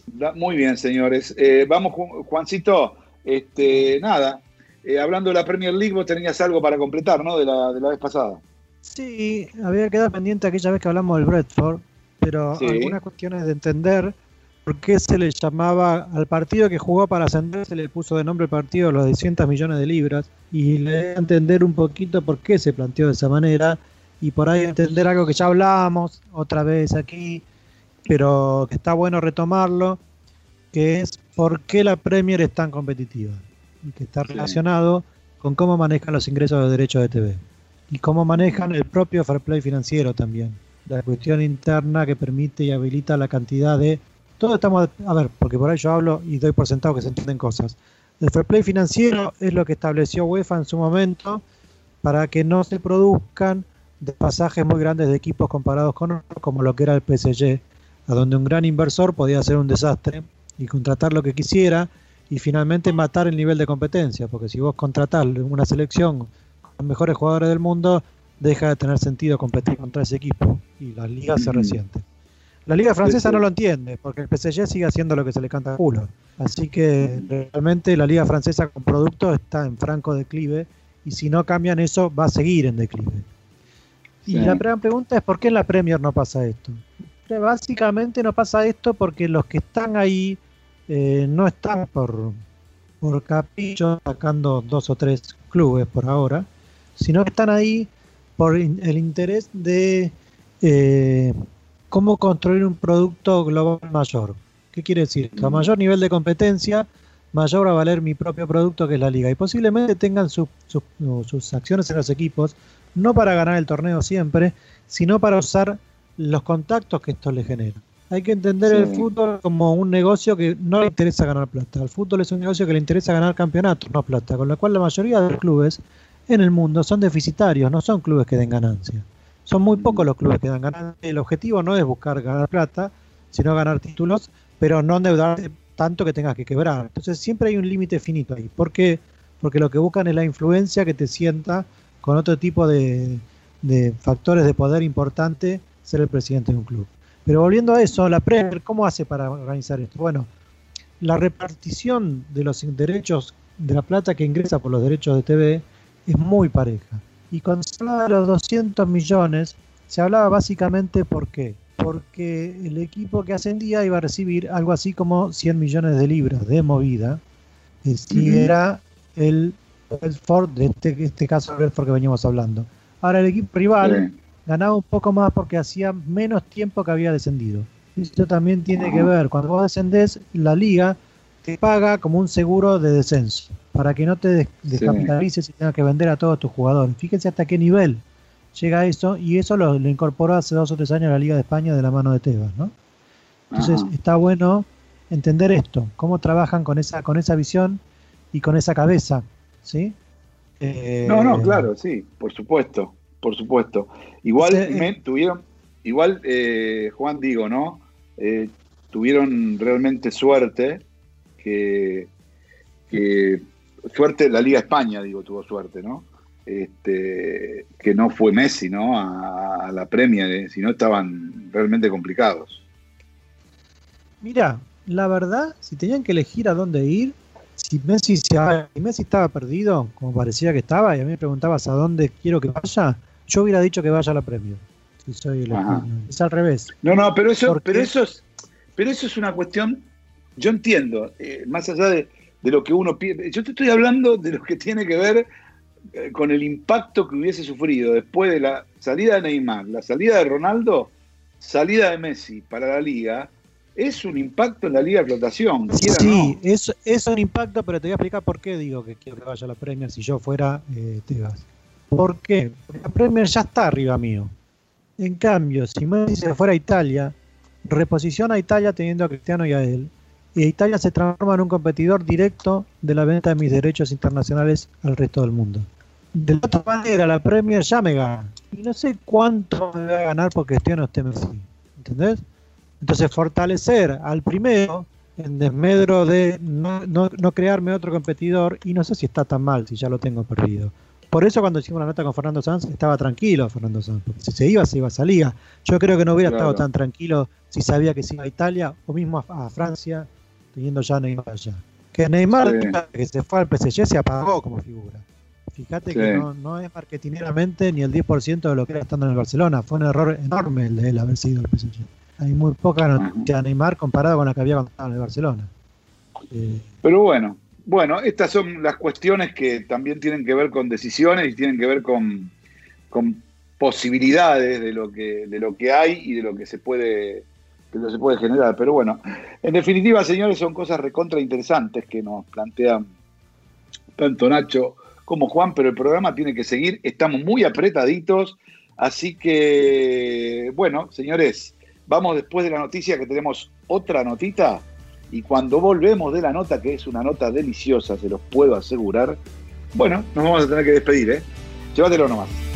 Da- Muy bien, señores. Eh, vamos, Ju- Juancito. Este, nada, eh, hablando de la Premier League, vos tenías algo para completar, ¿no? De la, de la vez pasada. Sí, había quedado pendiente aquella vez que hablamos del Bradford, pero Sí. algunas cuestiones de entender por qué se le llamaba al partido que jugó para ascender, se le puso de nombre el partido los 200 millones de libras, y le a entender un poquito por qué se planteó de esa manera, y por ahí entender algo que ya hablamos otra vez aquí, pero que está bueno retomarlo, que es por qué la Premier es tan competitiva, y que está relacionado con cómo manejan los ingresos de derechos de TV y cómo manejan el propio fair play financiero también. La cuestión interna que permite y habilita la cantidad de... Todo estamos... A ver, porque por ahí yo hablo y doy por sentado que se entienden cosas. El fair play financiero es lo que estableció UEFA en su momento para que no se produzcan despasajes muy grandes de equipos comparados con otros, como lo que era el PSG, a donde un gran inversor podía hacer un desastre y contratar lo que quisiera y finalmente matar el nivel de competencia, porque si vos contratás una selección con los mejores jugadores del mundo, deja de tener sentido competir contra ese equipo y la liga se resiente. La liga francesa no lo entiende, porque el PSG sigue haciendo lo que se le canta a culo. Así que realmente la liga francesa con producto está en franco declive y si no cambian eso va a seguir en declive. Y la gran pregunta es ¿por qué en la Premier no pasa esto? Pero Básicamente no pasa esto porque los que están ahí eh, no están por, por capricho sacando dos o tres clubes por ahora, sino que están ahí por el interés de eh, cómo construir un producto global mayor. ¿Qué quiere decir? Que a mayor nivel de competencia, mayor va a valer mi propio producto que es la liga. Y posiblemente tengan su- su- no, sus acciones en los equipos, no para ganar el torneo siempre, sino para usar los contactos que esto le genera. Hay que entender el Sí. fútbol como un negocio que no le interesa ganar plata. El fútbol es un negocio que le interesa ganar campeonatos, no plata. Con lo cual la mayoría de los clubes en el mundo son deficitarios, no son clubes que den ganancia. Son muy pocos los clubes que dan ganancia. El objetivo no es buscar ganar plata, sino ganar títulos, pero no endeudarte tanto que tengas que quebrar. Entonces siempre hay un límite finito ahí. ¿Por qué? Porque lo que buscan es la influencia que te sienta con otro tipo de, de factores de poder importante ser el presidente de un club. Pero volviendo a eso, la Premier, ¿cómo hace para organizar esto? Bueno, la repartición de los derechos de la plata que ingresa por los derechos de TV es muy pareja. Y cuando se hablaba de los 200 millones, se hablaba básicamente por qué. Porque el equipo que ascendía iba a recibir algo así como 100 millones de libras de movida, eh, si era el Ford, de este, este caso el Brentford que veníamos hablando. Ahora el equipo rival Sí. ganaba un poco más porque hacía menos tiempo que había descendido. Esto también tiene que ver, cuando vos descendés, la liga te paga como un seguro de descenso, para que no te des- descapitalices y tengas que vender a todos tus jugadores. Fíjense hasta qué nivel llega eso, y eso lo, lo incorporó hace dos o tres años la Liga de España de la mano de Tebas, ¿no? Entonces Ajá. está bueno entender esto, cómo trabajan con esa, con esa visión y con esa cabeza, ¿sí? Eh, No, no, claro, sí, por supuesto, por supuesto. Igual Sí, me- tuvieron, igual eh, Juan digo, ¿no? Eh, tuvieron realmente suerte que, que suerte la Liga España, digo, tuvo suerte, ¿no? Este, que no fue Messi, ¿no? A, a la Premier, eh, si no estaban realmente complicados. Mira, la verdad, si tenían que elegir a dónde ir, si Messi, se si Messi estaba perdido, como parecía que estaba, y a mí me preguntabas a dónde quiero que vaya, yo hubiera dicho que vaya a la Premier. Si soy el. Es al revés. No, no, pero eso, ¿Por pero eso es, pero eso es una cuestión. Yo entiendo, eh, más allá de, de lo que uno pierde. Yo te estoy hablando de lo que tiene que ver eh, con el impacto que hubiese sufrido después de la salida de Neymar, la salida de Ronaldo, salida de Messi para la liga. Es un impacto en la liga de flotación. Sí, no. es, es un impacto, pero te voy a explicar por qué digo que quiero que vaya a la Premier si yo fuera eh, Tebas. ¿Por qué? Porque la Premier ya está arriba mío. En cambio, si Messi se fuera a Italia, reposiciona a Italia teniendo a Cristiano y a él, y Italia se transforma en un competidor directo de la venta de mis derechos internacionales al resto del mundo. De la otra manera, la Premier ya me gana. Y no sé cuánto me va a ganar por Cristiano esté Messi. ¿Entendés? Entonces, fortalecer al primero en desmedro de no, no- no crearme otro competidor, y no sé si está tan mal, si ya lo tengo perdido. Por eso cuando hicimos la nota con Fernando Sanz, estaba tranquilo Fernando Sanz, porque si se iba, se iba a liga. Yo creo que no hubiera Claro. estado tan tranquilo si sabía que se iba a Italia o mismo a, a Francia, teniendo ya a Neymar allá. Que Neymar, Sí. que se fue al PSG, se apagó como figura. Fíjate que no, no es marketineramente ni el 10% de lo que era estando en el Barcelona. Fue un error enorme el de él haber sido el PSG. Hay muy poca noticia de Neymar comparado con la que había cuando estaba en el Barcelona. Eh, Pero bueno, bueno, estas son las cuestiones que también tienen que ver con decisiones y tienen que ver con, con posibilidades de lo que de lo que hay y de lo que se puede que se puede generar. Pero bueno, en definitiva, señores, son cosas recontra interesantes que nos plantean tanto Nacho como Juan, pero el programa tiene que seguir. Estamos muy apretaditos, así que bueno, señores, vamos después de la noticia que tenemos otra notita. Y cuando volvemos de la nota, que es una nota deliciosa, se los puedo asegurar, bueno, nos vamos a tener que despedir, ¿eh? Llévatelo nomás.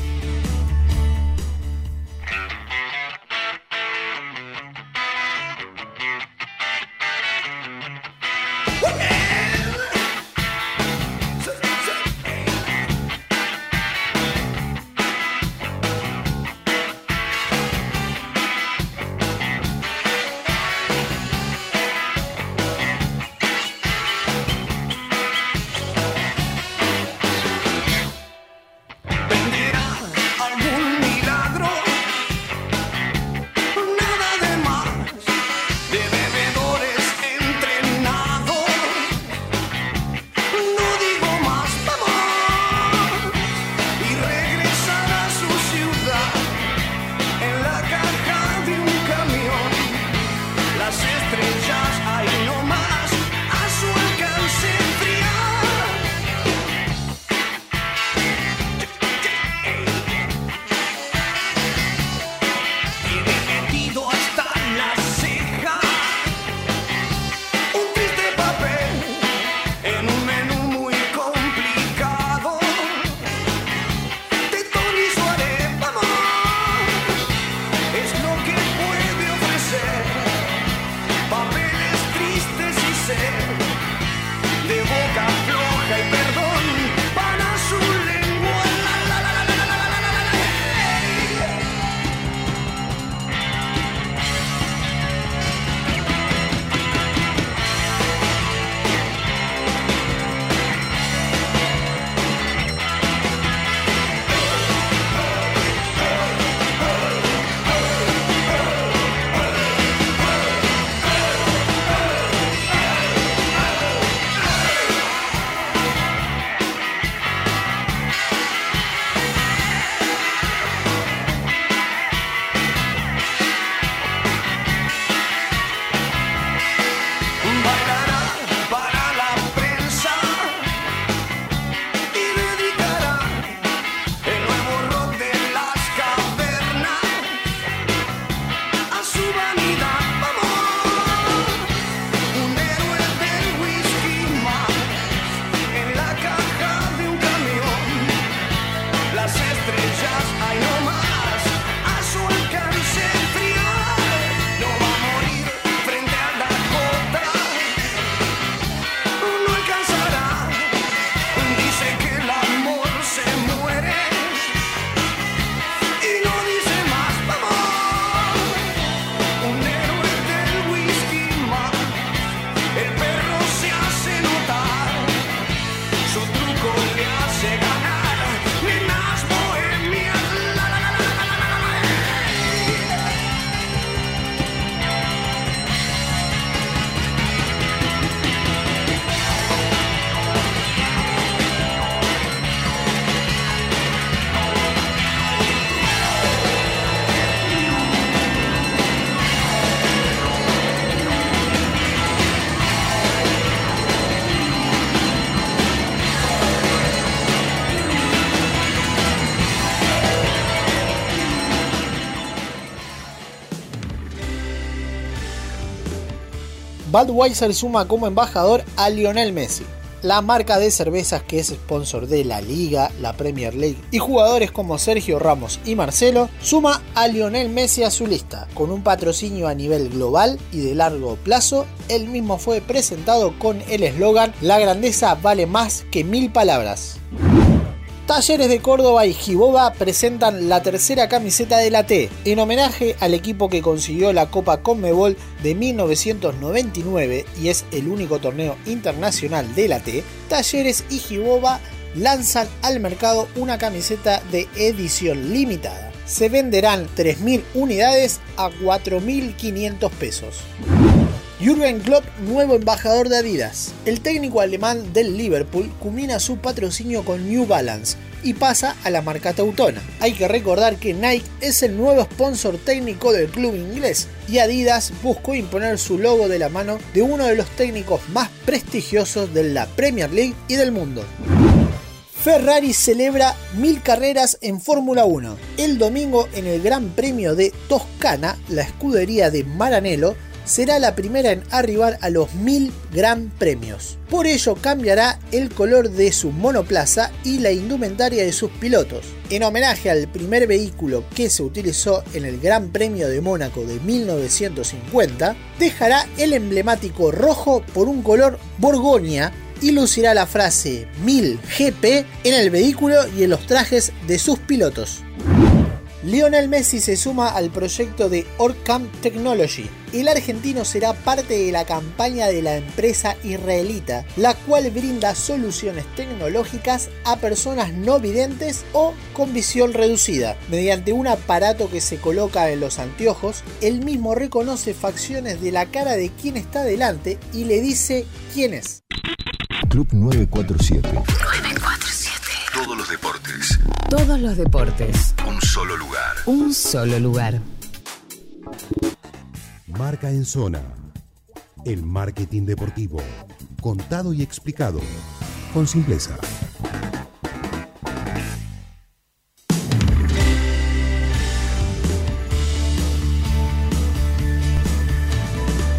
Budweiser suma como embajador a Lionel Messi. La marca de cervezas que es sponsor de la Liga, la Premier League y jugadores como Sergio Ramos y Marcelo suma a Lionel Messi a su lista. Con un patrocinio a nivel global y de largo plazo, el mismo fue presentado con el eslogan La grandeza vale más que mil palabras. Talleres de Córdoba y Giboba presentan la tercera camiseta de la T, en homenaje al equipo que consiguió la Copa Conmebol de 1999 y es el único torneo internacional de la T. Talleres y Giboba lanzan al mercado una camiseta de edición limitada. Se venderán 3.000 unidades a 4.500 pesos. Jürgen Klopp, nuevo embajador de Adidas. El técnico alemán del Liverpool culmina su patrocinio con New Balance y pasa a la marca teutona. Hay que recordar que Nike es el nuevo sponsor técnico del club inglés y Adidas buscó imponer su logo de la mano de uno de los técnicos más prestigiosos de la Premier League y del mundo. Ferrari celebra mil carreras en Fórmula 1. El domingo en el Gran Premio de Toscana, la escudería de Maranello será la primera en arribar a los mil gran premios. Por ello cambiará el color de su monoplaza y la indumentaria de sus pilotos. En homenaje al primer vehículo que se utilizó en el Gran Premio de Mónaco de 1950, dejará el emblemático rojo por un color borgoña y lucirá la frase 1000 GP en el vehículo y en los trajes de sus pilotos. Lionel Messi se suma al proyecto de Orcam Technology. El argentino será parte de la campaña de la empresa israelita, la cual brinda soluciones tecnológicas a personas no videntes o con visión reducida. Mediante un aparato que se coloca en los anteojos, el mismo reconoce facciones de la cara de quien está delante y le dice quién es. Club 947. 947. Todos los deportes. Todos los deportes. Un solo lugar. Un solo lugar. Marca en zona. El marketing deportivo. Contado y explicado. Con simpleza.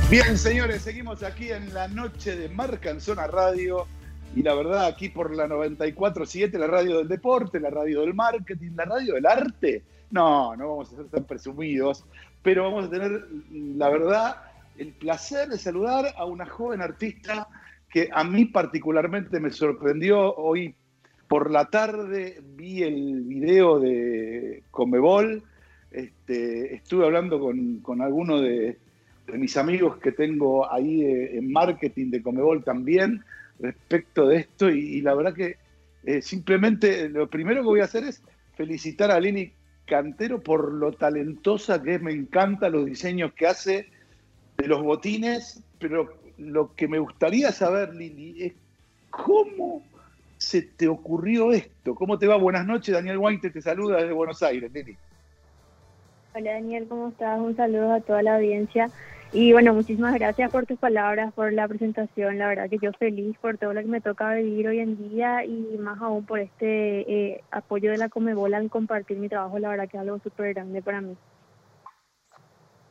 Bien, señores, seguimos aquí en la noche de Marca en Zona Radio. Y la verdad, aquí por la 94.7, la radio del deporte, la radio del marketing, la radio del arte. No, no vamos a ser tan presumidos, pero vamos a tener, la verdad, el placer de saludar a una joven artista que a mí particularmente me sorprendió. Hoy por la tarde vi el video de Comebol. Este, estuve hablando con, con alguno de, mis amigos que tengo ahí de- en marketing de Comebol también respecto de esto y, la verdad que eh, simplemente lo primero que voy a hacer es felicitar a Lini Cantero por lo talentosa que es, me encantan los diseños que hace de los botines, pero lo que me gustaría saber, Lili, es cómo se te ocurrió esto, cómo te va, buenas noches, Daniel Guainte te saluda desde Buenos Aires, Lili. Hola Daniel, ¿cómo estás? Un saludo a toda la audiencia. Y bueno, muchísimas gracias por tus palabras, por la presentación. La verdad que yo feliz por todo lo que me toca vivir hoy en día y más aún por este eh, apoyo de la Comebola al compartir mi trabajo. La verdad que es algo súper grande para mí.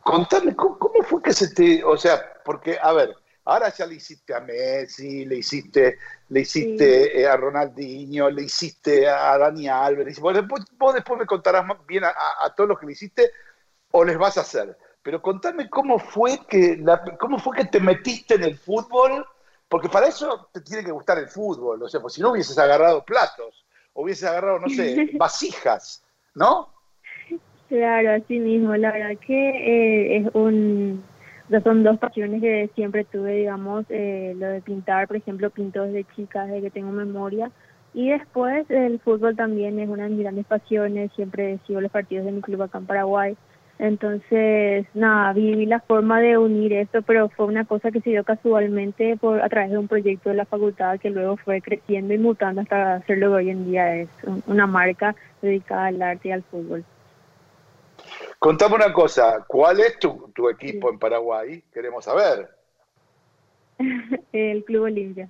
Contame, ¿cómo, cómo fue que se te, o sea, porque, a ver, ahora ya le hiciste a Messi, le hiciste, le hiciste eh, a Ronaldinho, le hiciste a Dani Alves, vos después, vos después me contarás bien a, a- a todos los que le hiciste o les vas a hacer, pero contame cómo fue que, la- cómo fue que te metiste en el fútbol, porque para eso te tiene que gustar el fútbol, o sea, pues si no hubieses agarrado platos, hubieses agarrado, no sé, vasijas, ¿no? Claro, así mismo. La verdad que eh, es un... o son dos pasiones que siempre tuve, digamos, eh, lo de pintar, por ejemplo, pinto desde chica, desde que tengo memoria. Y después el fútbol también es una de mis grandes pasiones, siempre sigo los partidos de mi club acá en Paraguay. Entonces, nada, viví la forma de unir esto, pero fue una cosa que se dio casualmente por a través de un proyecto de la facultad que luego fue creciendo y mutando hasta ser lo que hoy en día es un- una marca dedicada al arte y al fútbol. Contame una cosa, ¿cuál es tu, tu equipo en Paraguay? Queremos saber. el Club Olimpia.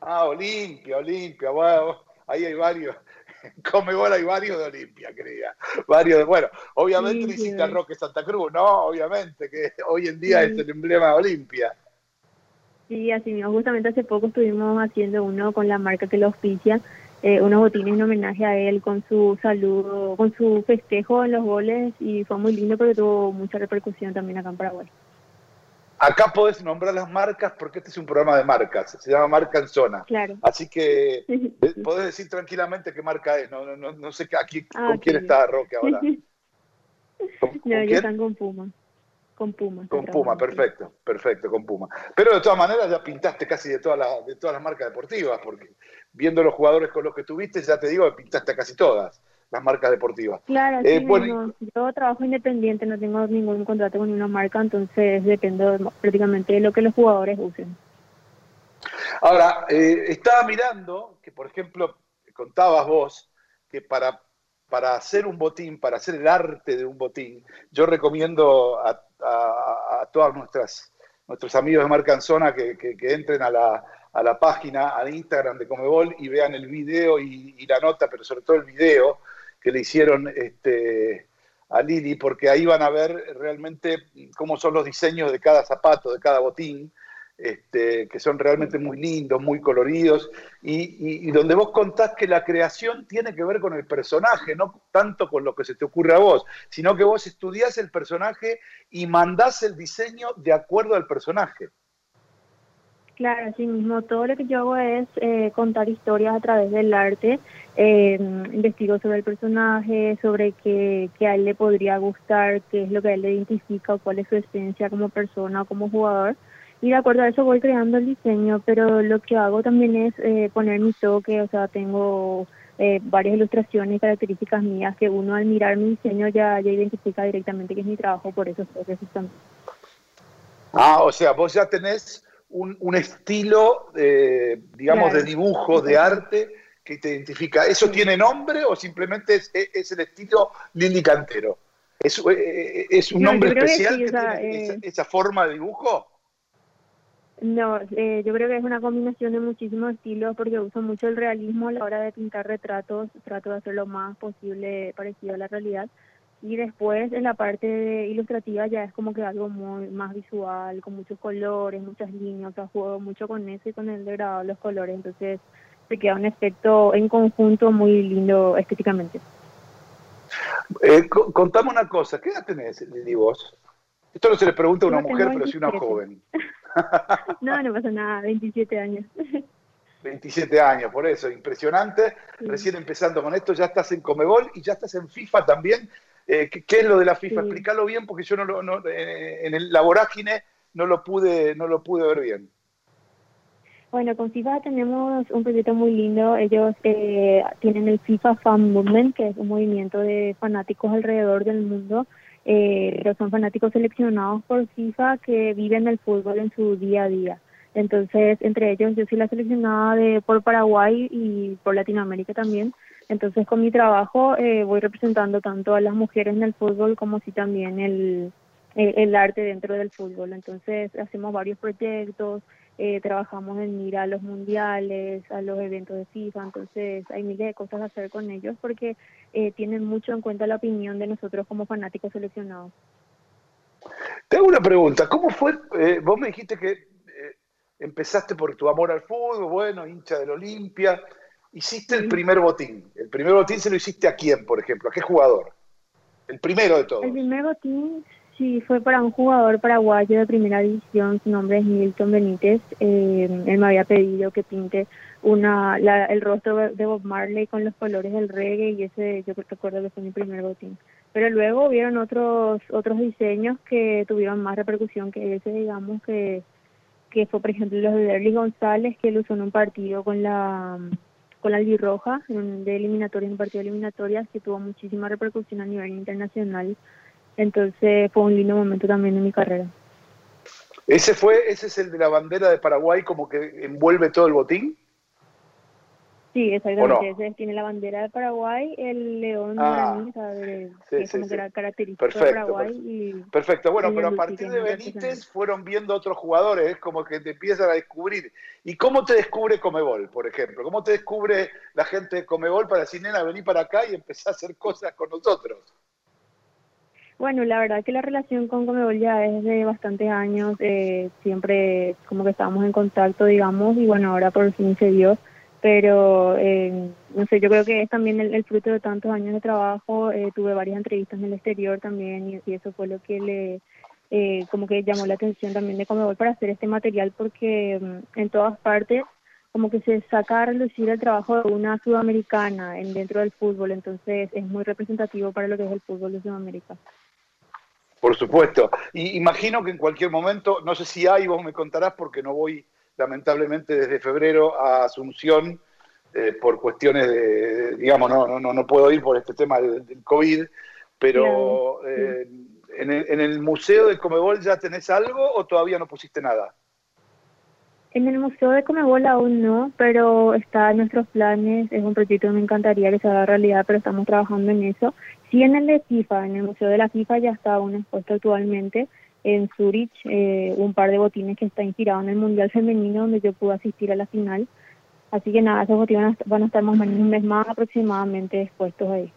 Ah, Olimpia, Olimpia, bueno, ahí hay varios. Comebol hay varios de Olimpia, querida. Varios de, bueno, obviamente Sí, le sí. Roque Santa Cruz, ¿no? Obviamente, que hoy en día Sí. es el emblema de Olimpia. Sí, así mismo. Justamente hace poco estuvimos haciendo uno con la marca que lo auspicia, eh, unos botines en homenaje a él con su saludo, con su festejo en los goles y fue muy lindo porque tuvo mucha repercusión también acá en Paraguay. Acá podés nombrar las marcas porque este es un programa de marcas, se llama Marca en Zona. Claro. Así que eh, podés decir tranquilamente qué marca es. No, no, no, no sé a quién- Ah, con quién está Roque ahora. ¿Con, con No, quién? están con Puma. Con Puma. Con Puma, perfecto, perfecto, con Puma. Pero de todas maneras ya pintaste casi de todas las, de todas las marcas deportivas, porque viendo los jugadores con los que tuviste, ya te digo pintaste casi todas las marcas deportivas. Claro, Eh, sí bueno, mismo. Yo trabajo independiente, no tengo ningún contrato con ninguna marca, entonces dependo de- prácticamente de lo que los jugadores usen. Ahora, eh, estaba mirando que, por ejemplo, contabas vos que para, para hacer un botín, para hacer el arte de un botín, yo recomiendo a, a, a todas nuestras nuestros amigos de Marca en Zona que, que- que entren a la, a la página, al Instagram de Comebol y vean el video y, y la nota, pero sobre todo el video que le hicieron este, a Lili, porque ahí van a ver realmente cómo son los diseños de cada zapato, de cada botín, este, que son realmente muy lindos, muy coloridos, y, donde vos contás que la creación tiene que ver con el personaje, no tanto con lo que se te ocurre a vos, sino que vos estudiás el personaje y mandás el diseño de acuerdo al personaje. Claro, así mismo, todo lo que yo hago es eh, contar historias a través del arte, eh, investigo sobre el personaje, sobre qué, qué a él le podría gustar, qué es lo que a él le identifica o cuál es su esencia como persona o como jugador. Y de acuerdo a eso voy creando el diseño, pero lo que hago también es eh, poner mi toque, o sea, tengo eh, varias ilustraciones y características mías que uno al mirar mi diseño ya, ya identifica directamente que es mi trabajo, por esos toques también. Ah, o sea, vos ya tenés un, un estilo, eh, digamos, de dibujo, de arte que te identifica. ¿Eso tiene nombre o simplemente es, es- es el estilo Lili Cantero? ¿Es, eh, es un No, nombre que especial que, o sea, tiene eh, esa, esa forma de dibujo? No, eh, yo creo que es una combinación de muchísimos estilos porque uso mucho el realismo a la hora de pintar retratos, trato de hacer lo más posible parecido a la realidad y después en la parte de ilustrativa ya es como que algo muy más visual, con muchos colores, muchas líneas, o sea, juego mucho con eso y con el degradado de los colores, entonces se queda un efecto en conjunto muy lindo estéticamente. Eh, co- contame una cosa, ¿qué edad tenés, Lili, vos? Esto no se le pregunta a una mujer, pero sí a una 27. joven. No, no pasa nada, 27 años. 27 años, por eso, impresionante. Sí. Recién empezando con esto, ya estás en Comebol y ya estás en FIFA también. Eh, ¿qué, es lo de la FIFA? Sí. Explícalo bien porque yo no lo, no, eh, en el, la vorágine no lo pude, no lo pude ver bien. Bueno, con FIFA tenemos un proyecto muy lindo. Ellos eh, tienen el FIFA Fan Movement, que es un movimiento de fanáticos alrededor del mundo, eh, pero son fanáticos seleccionados por FIFA que viven el fútbol en su día a día. Entonces, entre ellos, yo soy la seleccionada de por Paraguay y por Latinoamérica también. Entonces, con mi trabajo eh, voy representando tanto a las mujeres en el fútbol como si también el, arte dentro del fútbol. Entonces, hacemos varios proyectos, eh, trabajamos en ir a los mundiales, a los eventos de FIFA, entonces hay miles de cosas a hacer con ellos porque eh, tienen mucho en cuenta la opinión de nosotros como fanáticos seleccionados. Te hago una pregunta, ¿cómo fue? eh, vos me dijiste que eh, empezaste por tu amor al fútbol, bueno, hincha del Olimpia, hiciste el primer botín. ¿El primer botín se lo hiciste a quién, por ejemplo? ¿A qué jugador? El primero de todos. El primer botín sí fue para un jugador paraguayo de primera división, su nombre es Milton Benítez. Eh, él me había pedido que pinte una la, el rostro de Bob Marley con los colores del reggae y ese yo recuerdo que fue mi primer botín. Pero luego hubieron otros otros diseños que tuvieron más repercusión que ese, digamos que que fue por ejemplo los de Derly González que él usó en un partido con la con la albirroja en de eliminatorias, en un partido de eliminatorias que tuvo muchísima repercusión a nivel internacional. Entonces fue un lindo momento también en mi carrera. ¿Ese fue, ese es el de la bandera de Paraguay como que envuelve todo el botín? Sí, exactamente. ¿O no? Ese tiene la bandera de Paraguay, el león Ah, o sea, de- sí, que sí, sí. característico de Perfecto, Paraguay. perfecto. Y, Perfecto, bueno, y pero a partir de Benítez fueron viendo otros jugadores, es como que te empiezan a descubrir. ¿Y cómo te descubre Comebol, por ejemplo? ¿Cómo te descubre la gente de Comebol para decir, nena, vení para acá y empezar a hacer cosas con nosotros? Bueno, la verdad que la relación con Comebol ya es de bastantes años, eh, siempre como que estábamos en contacto, digamos, y bueno, ahora por fin se dio, pero eh, no sé, yo creo que es también el, el fruto de tantos años de trabajo, eh, tuve varias entrevistas en el exterior también y, eso fue lo que le, eh, como que llamó la atención también de Comebol para hacer este material porque mm, en todas partes como que se saca a relucir el trabajo de una sudamericana en dentro del fútbol, entonces es muy representativo para lo que es el fútbol de Sudamérica. Por supuesto. Y imagino que en cualquier momento, no sé si hay, vos me contarás, porque no voy lamentablemente desde febrero a Asunción eh, por cuestiones de, digamos, no, no, no, puedo ir por este tema del, del COVID, pero eh, en, el, en el Museo de Comebol ya tenés algo o todavía no pusiste nada? En el Museo de Comebol aún no, pero está en nuestros planes, es un proyecto que me encantaría que se haga realidad, pero estamos trabajando en eso. Sí en el de FIFA, en el Museo de la FIFA ya está un expuesto actualmente en Zurich, eh, un par de botines que está inspirado en el Mundial Femenino, donde yo pude asistir a la final. Así que nada, esos botines van a estar más o menos un mes más aproximadamente expuestos ahí.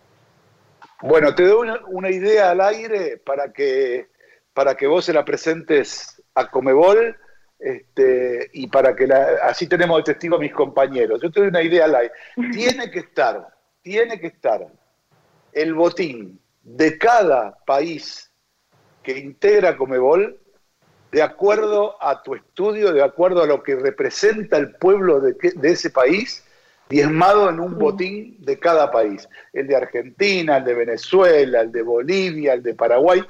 Bueno, te doy una, idea al aire para que, para que vos se la presentes a Comebol este, y para que así tenemos de testigo a mis compañeros. Yo te doy una idea al aire. Tiene que estar, tiene que estar el botín de cada país que integra Comebol de acuerdo a tu estudio, de acuerdo a lo que representa el pueblo de, ese país, diezmado en un botín de cada país. El de Argentina, el de Venezuela, el de Bolivia, el de Paraguay.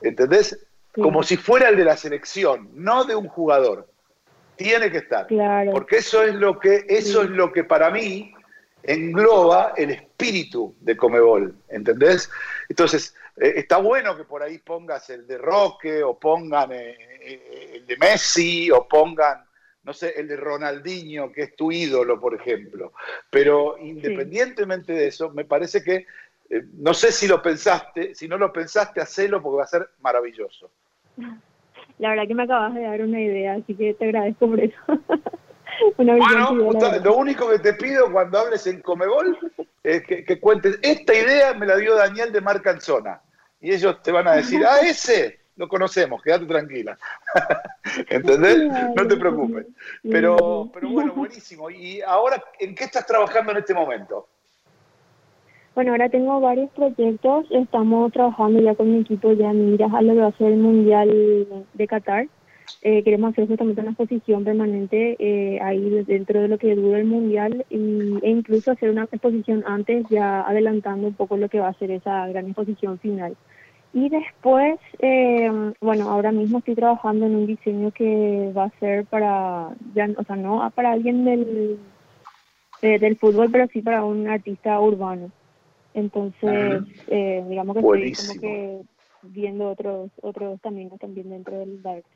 ¿Entendés? Como si fuera el de la selección, no de un jugador. Tiene que estar. Claro. Porque eso es lo que, eso es lo que para mí engloba el espíritu de Comebol, ¿entendés? Entonces, eh, está bueno que por ahí pongas el de Roque, o pongan eh, eh, el de Messi, o pongan, no sé, el de Ronaldinho, que es tu ídolo, por ejemplo. Pero independientemente de eso, me parece que, eh, no sé si lo pensaste, si no lo pensaste, hacelo porque va a ser maravilloso. La verdad que me acabas de dar una idea, así que te agradezco por eso. una Bueno, lo único que te pido cuando hables en Comebol es que, que cuentes, esta idea me la dio Daniel de Marcanzona. Y ellos te van a decir, ah, ese lo conocemos, quédate tranquila. ¿Entendés? No te preocupes. Pero, pero bueno, buenísimo. ¿Y ahora en qué estás trabajando en este momento? Bueno, ahora tengo varios proyectos. Estamos trabajando ya con mi equipo ya miras a lo que va a ser el Mundial de Qatar. Eh, queremos hacer justamente una exposición permanente eh, ahí dentro de lo que dura el Mundial y, e incluso hacer una exposición antes, ya adelantando un poco lo que va a ser esa gran exposición final. Y después, eh, bueno, ahora mismo estoy trabajando en un diseño que va a ser para, ya, o sea, no para alguien del, eh, del fútbol, pero sí para un artista urbano. Entonces, eh, digamos que estoy Buenísimo. como que viendo otros otros caminos también dentro del arte.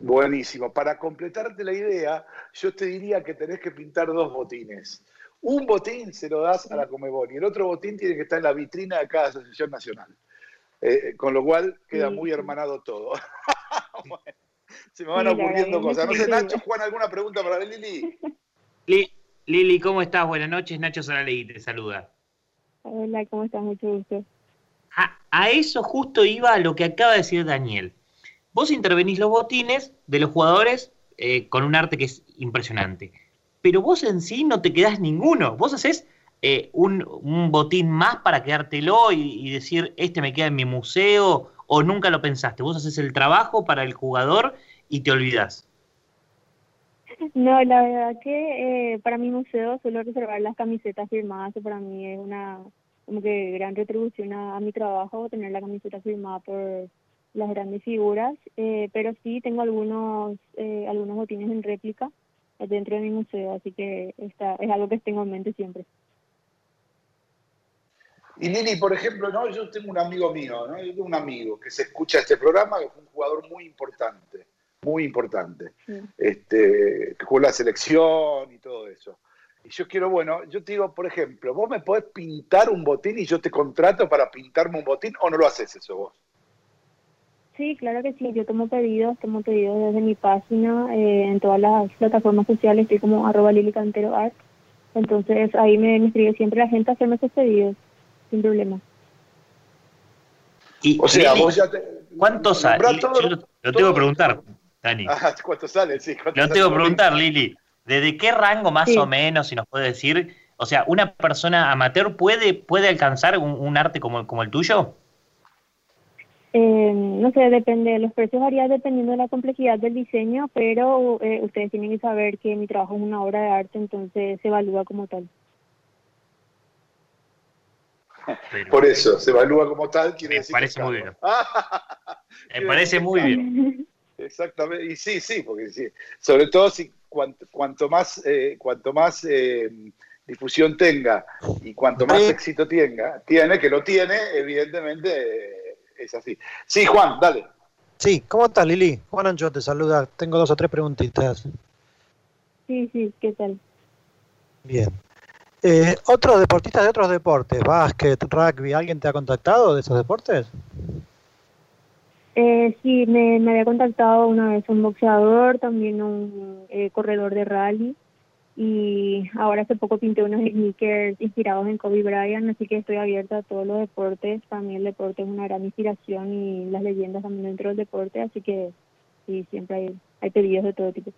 Buenísimo. Para completarte la idea, yo te diría que tenés que pintar dos botines. Un botín se lo das a la Comebol y el otro botín tiene que estar en la vitrina de cada asociación nacional. Eh, con lo cual queda muy hermanado todo. Bueno, se me van verdad ocurriendo cosas. No sé, Nacho. Juan, ¿alguna pregunta para Lili? Li- Lili, ¿cómo estás? Buenas noches. Nacho Saralegui te saluda. Hola, ¿cómo estás? Mucho gusto. A, a eso justo iba lo que acaba de decir Daniel. Vos intervenís los botines de los jugadores eh, con un arte que es impresionante. Pero vos en sí no te quedás ninguno. Vos haces eh, un, un botín más para quedártelo y, y decir, este me queda en mi museo, o nunca lo pensaste. Vos haces el trabajo para el jugador y te olvidás. No, la verdad que eh, para mi museo suelo reservar las camisetas firmadas, que para mí es una como que gran retribución a, a mi trabajo tener la camiseta firmada por las grandes figuras, eh, pero sí tengo algunos eh, algunos botines en réplica dentro de mi museo, así que está, es algo que tengo en mente siempre. Y Lili, por ejemplo, ¿no? yo tengo un amigo mío, ¿no? yo tengo un amigo que se escucha este programa, que fue un jugador muy importante, muy importante, este, que jugó la selección y todo eso. Y yo quiero, bueno, yo te digo, por ejemplo, vos me podés pintar un botín y yo te contrato para pintarme un botín o no lo haces eso vos. Sí, claro que sí. Yo tomo pedidos, tomo pedidos desde mi página, eh, en todas las plataformas sociales, estoy como arroba Lili Cantero Art. Entonces ahí me, me escribe siempre la gente a hacerme esos pedidos, sin problema. Y, O sea, Lili, vos ya te. ¿Cuánto sale? todo- Yo lo, lo tengo que preguntar, Dani. Ah, ¿Cuánto sale? Sí, ¿cuánto Lo sale? tengo que preguntar, Lili. ¿Desde qué rango más Sí. o menos, si nos puede decir? O sea, ¿una persona amateur puede, puede alcanzar un, un arte como, como el tuyo? Eh, no sé, depende, los precios varían dependiendo de la complejidad del diseño, pero eh, ustedes tienen que saber que mi trabajo es una obra de arte, entonces se evalúa como tal. Por eso, se evalúa como tal. Quiere me decir parece muy bien. Me parece muy bien. Exactamente, y sí, sí, porque sí, sobre todo si cuanto, cuanto más, eh, cuanto más eh, difusión tenga y cuanto más éxito tenga, tiene, que lo tiene, evidentemente eh, es así. Sí, Juan, dale. Sí, ¿cómo estás, Lili? Juan Ancho te saluda. Tengo dos o tres preguntitas. Sí, sí, ¿qué tal? Bien. Eh, ¿Otros deportistas de otros deportes? Básquet, rugby, ¿alguien te ha contactado de esos deportes? Eh, sí, me, me había contactado una vez un boxeador, también un eh, corredor de rally y ahora hace poco pinté unos sneakers inspirados en Kobe Bryant, así que estoy abierta a todos los deportes. Para mí el deporte es una gran inspiración y las leyendas también dentro del deporte, así que siempre hay, pedidos de todo tipo.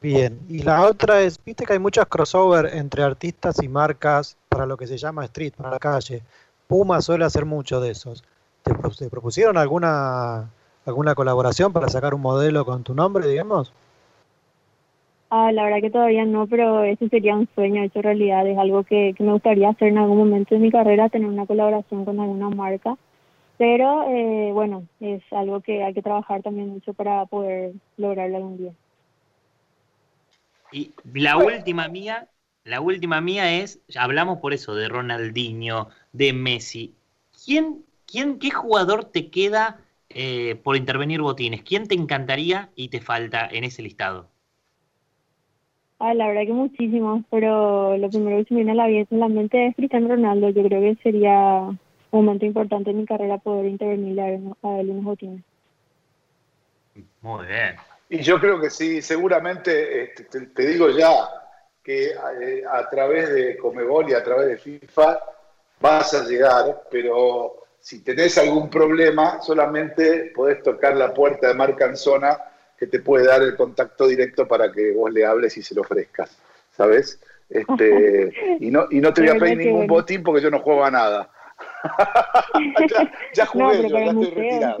Bien. Y la otra es, viste que hay muchos crossover entre artistas y marcas para lo que se llama street, para la calle. Puma suele hacer mucho de esos. ¿Te, te propusieron alguna alguna colaboración para sacar un modelo con tu nombre, digamos? Ah, la verdad que todavía no, pero ese sería un sueño hecho realidad. Es algo que, que me gustaría hacer en algún momento de mi carrera, tener una colaboración con alguna marca. Pero eh, bueno, es algo que hay que trabajar también mucho para poder lograrlo algún día. Y la última mía, la última mía es, hablamos por eso de Ronaldinho, de Messi. ¿Quién, quién, qué jugador te queda eh, por intervenir botines? ¿Quién te encantaría y te falta en ese listado? Ah, la verdad que muchísimos, pero lo primero que se me viene a la, vie- a la mente es Cristiano Ronaldo. Yo creo que sería un momento importante en mi carrera poder intervenirle a él, a unos botines. Muy bien. Y yo creo que sí, seguramente, este, te, te digo ya, que eh, a través de Comebol y a través de FIFA vas a llegar, pero si tenés algún problema, solamente podés tocar la puerta de Marcanzona que te puede dar el contacto directo para que vos le hables y se lo ofrezcas, ¿sabes? Este, y, no, y no te voy a pedir ningún botín porque yo no juego a nada. ya, ya jugué, yo, ya estoy retirado.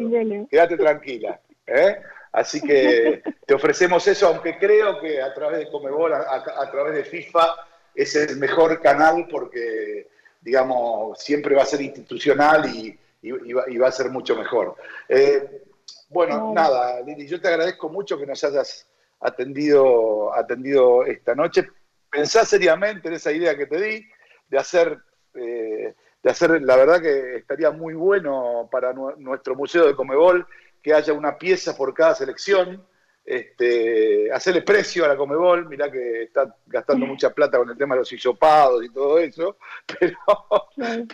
Quédate tranquila. ¿eh? Así que te ofrecemos eso, aunque creo que a través de Comebol, a, a- a través de FIFA, es el mejor canal porque, digamos, siempre va a ser institucional y, y- y va, y va a ser mucho mejor. Eh, bueno, nada, Lili, yo te agradezco mucho que nos hayas atendido, atendido esta noche. Pensá seriamente en esa idea que te di de hacer, eh, de hacer, la verdad que estaría muy bueno para nu- nuestro museo de Comebol que haya una pieza por cada selección, este, hacerle precio a la Comebol, mirá que está gastando mucha plata con el tema de los hisopados y todo eso, pero,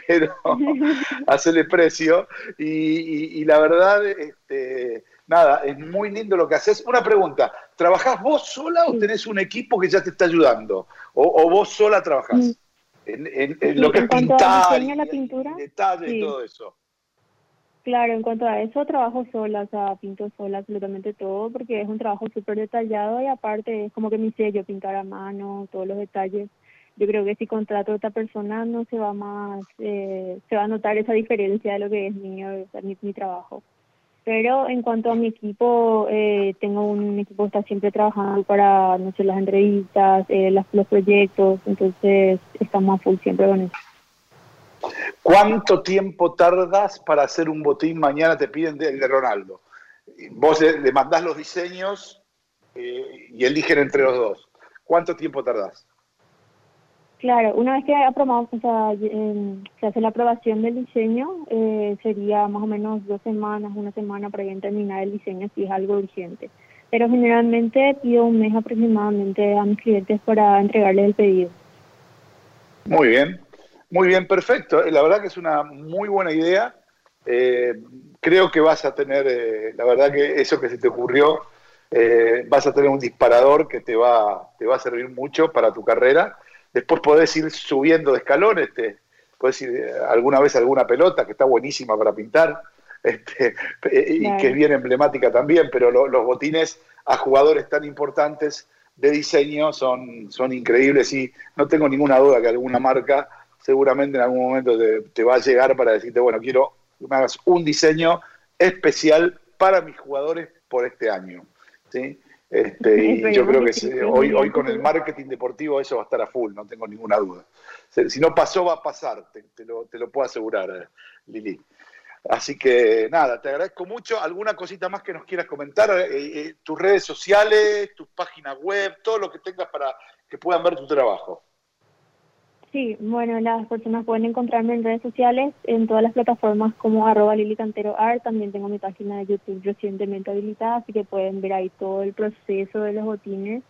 pero hacerle precio. Y, y- y la verdad, este, nada, es muy lindo lo que haces. Una pregunta, ¿trabajás vos sola o tenés un equipo que ya te está ayudando? ¿O, o vos sola trabajás? En, en- en Sí, lo que es en pintar la pintura, y detalle y todo eso. Claro, en cuanto a eso, trabajo sola, o sea, pinto sola absolutamente todo, porque es un trabajo súper detallado y aparte es como que mi sello, pintar a mano, todos los detalles. Yo creo que si contrato a otra persona no se va más, eh, se va a notar esa diferencia de lo que es mío, o sea, mi, trabajo. Pero en cuanto a mi equipo, eh, tengo un equipo que está siempre trabajando para, no las entrevistas, eh, las- los proyectos, entonces estamos a full siempre con eso. ¿Cuánto tiempo tardas para hacer un botín? Mañana te piden de- el de Ronaldo. Vos le, mandás los diseños eh, y eligen entre los dos. ¿Cuánto tiempo tardás? Claro, una vez que aprobamos, o sea, em, se hace la aprobación del diseño, eh, sería más o menos dos semanas, una semana para bien terminar el diseño si es algo urgente. pero generalmente pido un mes aproximadamente a mis clientes para entregarles el pedido. Muy bien, muy bien, perfecto. La verdad que es una muy buena idea. Eh, creo que vas a tener, eh, la verdad que eso que se te ocurrió, eh, vas a tener un disparador que te va, te va a servir mucho para tu carrera. Después podés ir subiendo de escalones, te, podés ir alguna vez a alguna pelota que está buenísima para pintar. Este, y que es bien emblemática también, pero lo- los botines a jugadores tan importantes de diseño son, son increíbles y no tengo ninguna duda que alguna marca seguramente en algún momento te, te va a llegar para decirte, bueno, quiero que me hagas un diseño especial para mis jugadores por este año. ¿sí? Este, y yo creo que se- hoy, hoy con el marketing deportivo eso va a estar a full, no tengo ninguna duda. Si no pasó, va a pasar, te, te lo, te lo puedo asegurar, eh, Lili. Así que nada, te agradezco mucho. ¿Alguna cosita más que nos quieras comentar? Eh, eh, tus redes sociales, tu página web, todo lo que tengas para que puedan ver tu trabajo. Sí, bueno, las personas pueden encontrarme en redes sociales, en todas las plataformas como arroba Lili Cantero Art. También tengo mi página de YouTube recientemente habilitada, así que pueden ver ahí todo el proceso de los botines.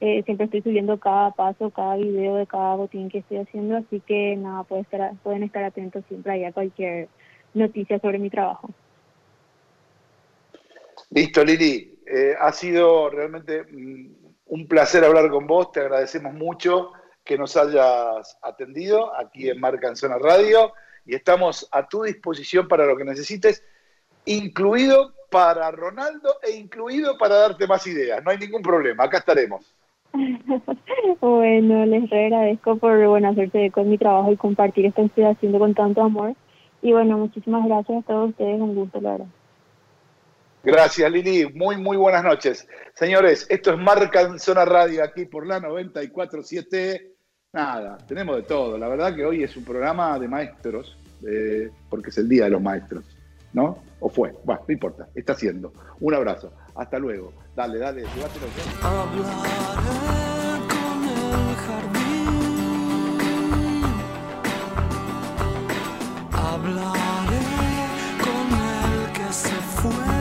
Eh, siempre estoy subiendo cada paso, cada video de cada botín que estoy haciendo, así que nada, puede estar, pueden estar atentos siempre ahí a cualquier noticia sobre mi trabajo. Listo, Lili. Eh, ha sido realmente mm, un placer hablar con vos. Te agradecemos mucho que nos hayas atendido aquí en Marca en Zona Radio y estamos a tu disposición para lo que necesites, incluido para Ronaldo e incluido para darte más ideas. No hay ningún problema, acá estaremos. bueno, les re agradezco por bueno, hacerse con mi trabajo y compartir esto que estoy haciendo con tanto amor. Y bueno, muchísimas gracias a todos ustedes, un gusto, la verdad. Gracias, Lili. Muy, muy buenas noches. Señores, esto es Marca en Zona Radio aquí por la 947. Nada, tenemos de todo. La verdad que hoy es un programa de maestros, porque es el Día de los Maestros, ¿no? O fue. Bueno, no importa, está siendo. Un abrazo. Hasta luego. Dale, dale, llévatelo. Hablaré con el jardín. Hablaré con el que se fue.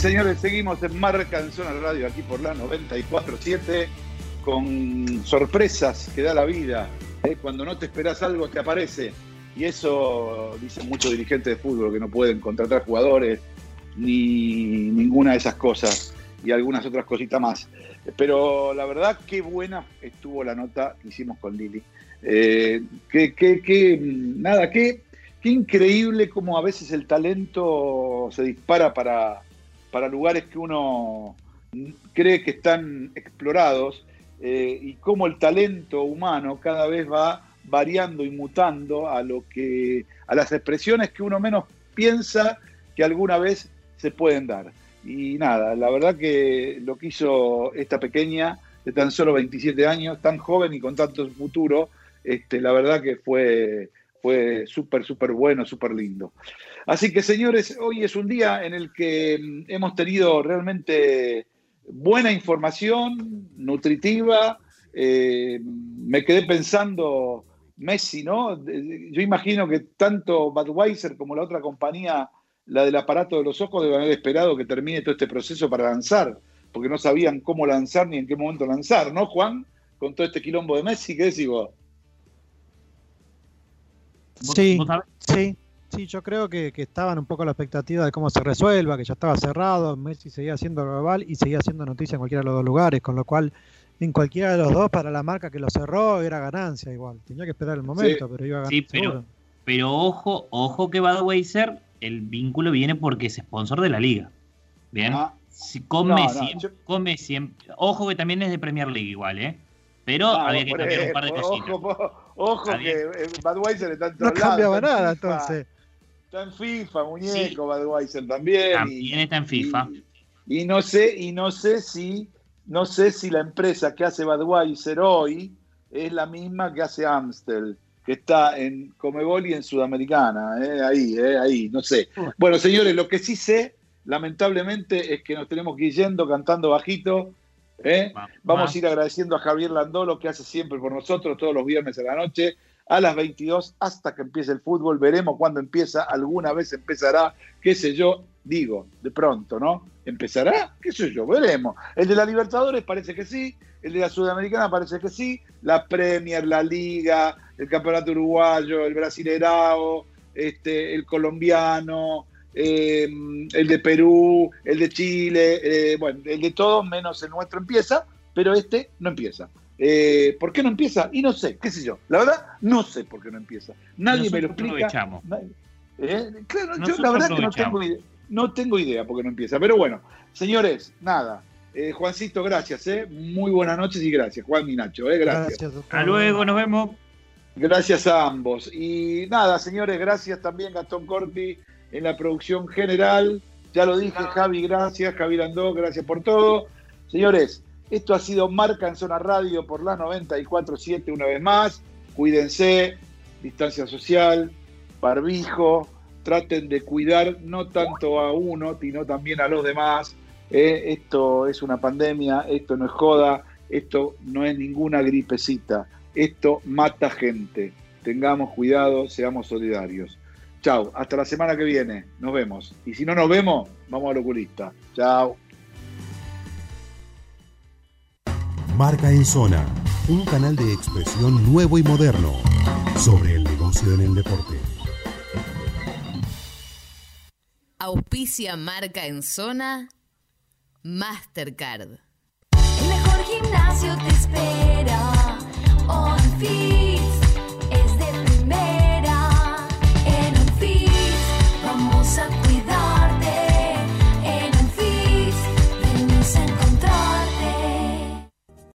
Señores, seguimos en Marca en Zona Radio aquí por la 94.7 con sorpresas que da la vida. ¿eh? Cuando no te esperas algo te aparece. Y eso dicen muchos dirigentes de fútbol que no pueden contratar jugadores ni ninguna de esas cosas y algunas otras cositas más. Pero la verdad, qué buena estuvo la nota que hicimos con Lili. Eh, qué, qué- qué- nada, qué, qué increíble cómo a veces el talento se dispara para, para lugares que uno cree que están explorados eh, y cómo el talento humano cada vez va variando y mutando a lo que a las expresiones que uno menos piensa que alguna vez se pueden dar. Y nada, la verdad que lo que hizo esta pequeña de tan solo 27 años, tan joven y con tanto futuro, este, la verdad que fue, fue súper, súper bueno, súper lindo. Así que señores, hoy es un día en el que mm, hemos tenido realmente buena información, nutritiva. Eh, me quedé pensando, Messi, ¿no? Yo imagino que tanto Budweiser como la otra compañía, la del aparato de los ojos, deben haber esperado que termine todo este proceso para lanzar, porque no sabían cómo lanzar ni en qué momento lanzar, ¿no, Juan? Con todo este quilombo de Messi, ¿qué decís vos? Sí, sí, sí, yo creo que, que estaban un poco a la expectativa de cómo se resuelva, que ya estaba cerrado, Messi seguía siendo global y seguía haciendo noticia en cualquiera de los dos lugares, con lo cual en cualquiera de los dos para la marca que lo cerró era ganancia igual. Tenía que esperar el momento, pero iba a ganar Sí, pero, ojo, ojo que Budweiser, el vínculo viene porque es sponsor de la liga. Bien. Si con Ah. No, Messi, no, yo- con Messi, ojo que también es de Premier League igual, ¿eh? Pero Ah, había que cambiar un par de cositas. Ojo, ojo que eh, Budweiser está en No todos lados, cambiaba nada entonces. Está en FIFA, muñeco, Budweiser también. También está en FIFA. Y, y no sé, y no sé si, no sé si la empresa que hace Budweiser hoy es la misma que hace Amstel, que está en Comebol y en Sudamericana, eh, ahí, eh, ahí, no sé. Bueno, señores, lo que sí sé, lamentablemente, es que nos tenemos que ir yendo cantando bajito. ¿eh? Vamos a ir agradeciendo a Javier Landolo, que hace siempre por nosotros todos los viernes a la noche, a las 22 hasta que empiece el fútbol. Veremos cuándo empieza, alguna vez empezará, qué sé yo, digo, de pronto, ¿no? ¿Empezará? ¿Qué sé yo? Veremos. El de la Libertadores parece que sí, el de la Sudamericana parece que sí, la Premier, la Liga, el Campeonato Uruguayo, el Brasilerao, este, el colombiano, eh, el de Perú, el de Chile, eh, bueno, el de todos menos el nuestro empieza, pero este no empieza. Eh, ¿Por qué no empieza? Y no sé, qué sé yo. La verdad, no sé por qué no empieza. Nadie me lo explica. aprovechamos. Nadie- ¿Eh? Claro, yo la verdad que no tengo, idea, no tengo idea por qué no empieza. Pero bueno, señores, nada. Eh, Juancito, gracias. ¿eh? Muy buenas noches y gracias. Juan y Nacho, ¿eh? gracias. Hasta luego, nos vemos. Gracias a ambos. Y nada, señores, gracias también Gastón Corti en la producción general. Ya lo dije, Javi, gracias. Javi Landó, gracias por todo. Señores, esto ha sido Marca en Zona Radio por la 94.7 una vez más. Cuídense, distancia social, barbijo. Traten de cuidar no tanto a uno, sino también a los demás. Eh, esto es una pandemia, esto no es joda, esto no es ninguna gripecita. Esto mata gente. Tengamos cuidado, seamos solidarios. Chao, hasta la semana que viene. Nos vemos. Y si no nos vemos, vamos al oculista. Chao. Marca en Zona, un canal de expresión nuevo y moderno sobre el negocio en el deporte. Auspicia Marca en Zona, Mastercard. El mejor gimnasio te espera, on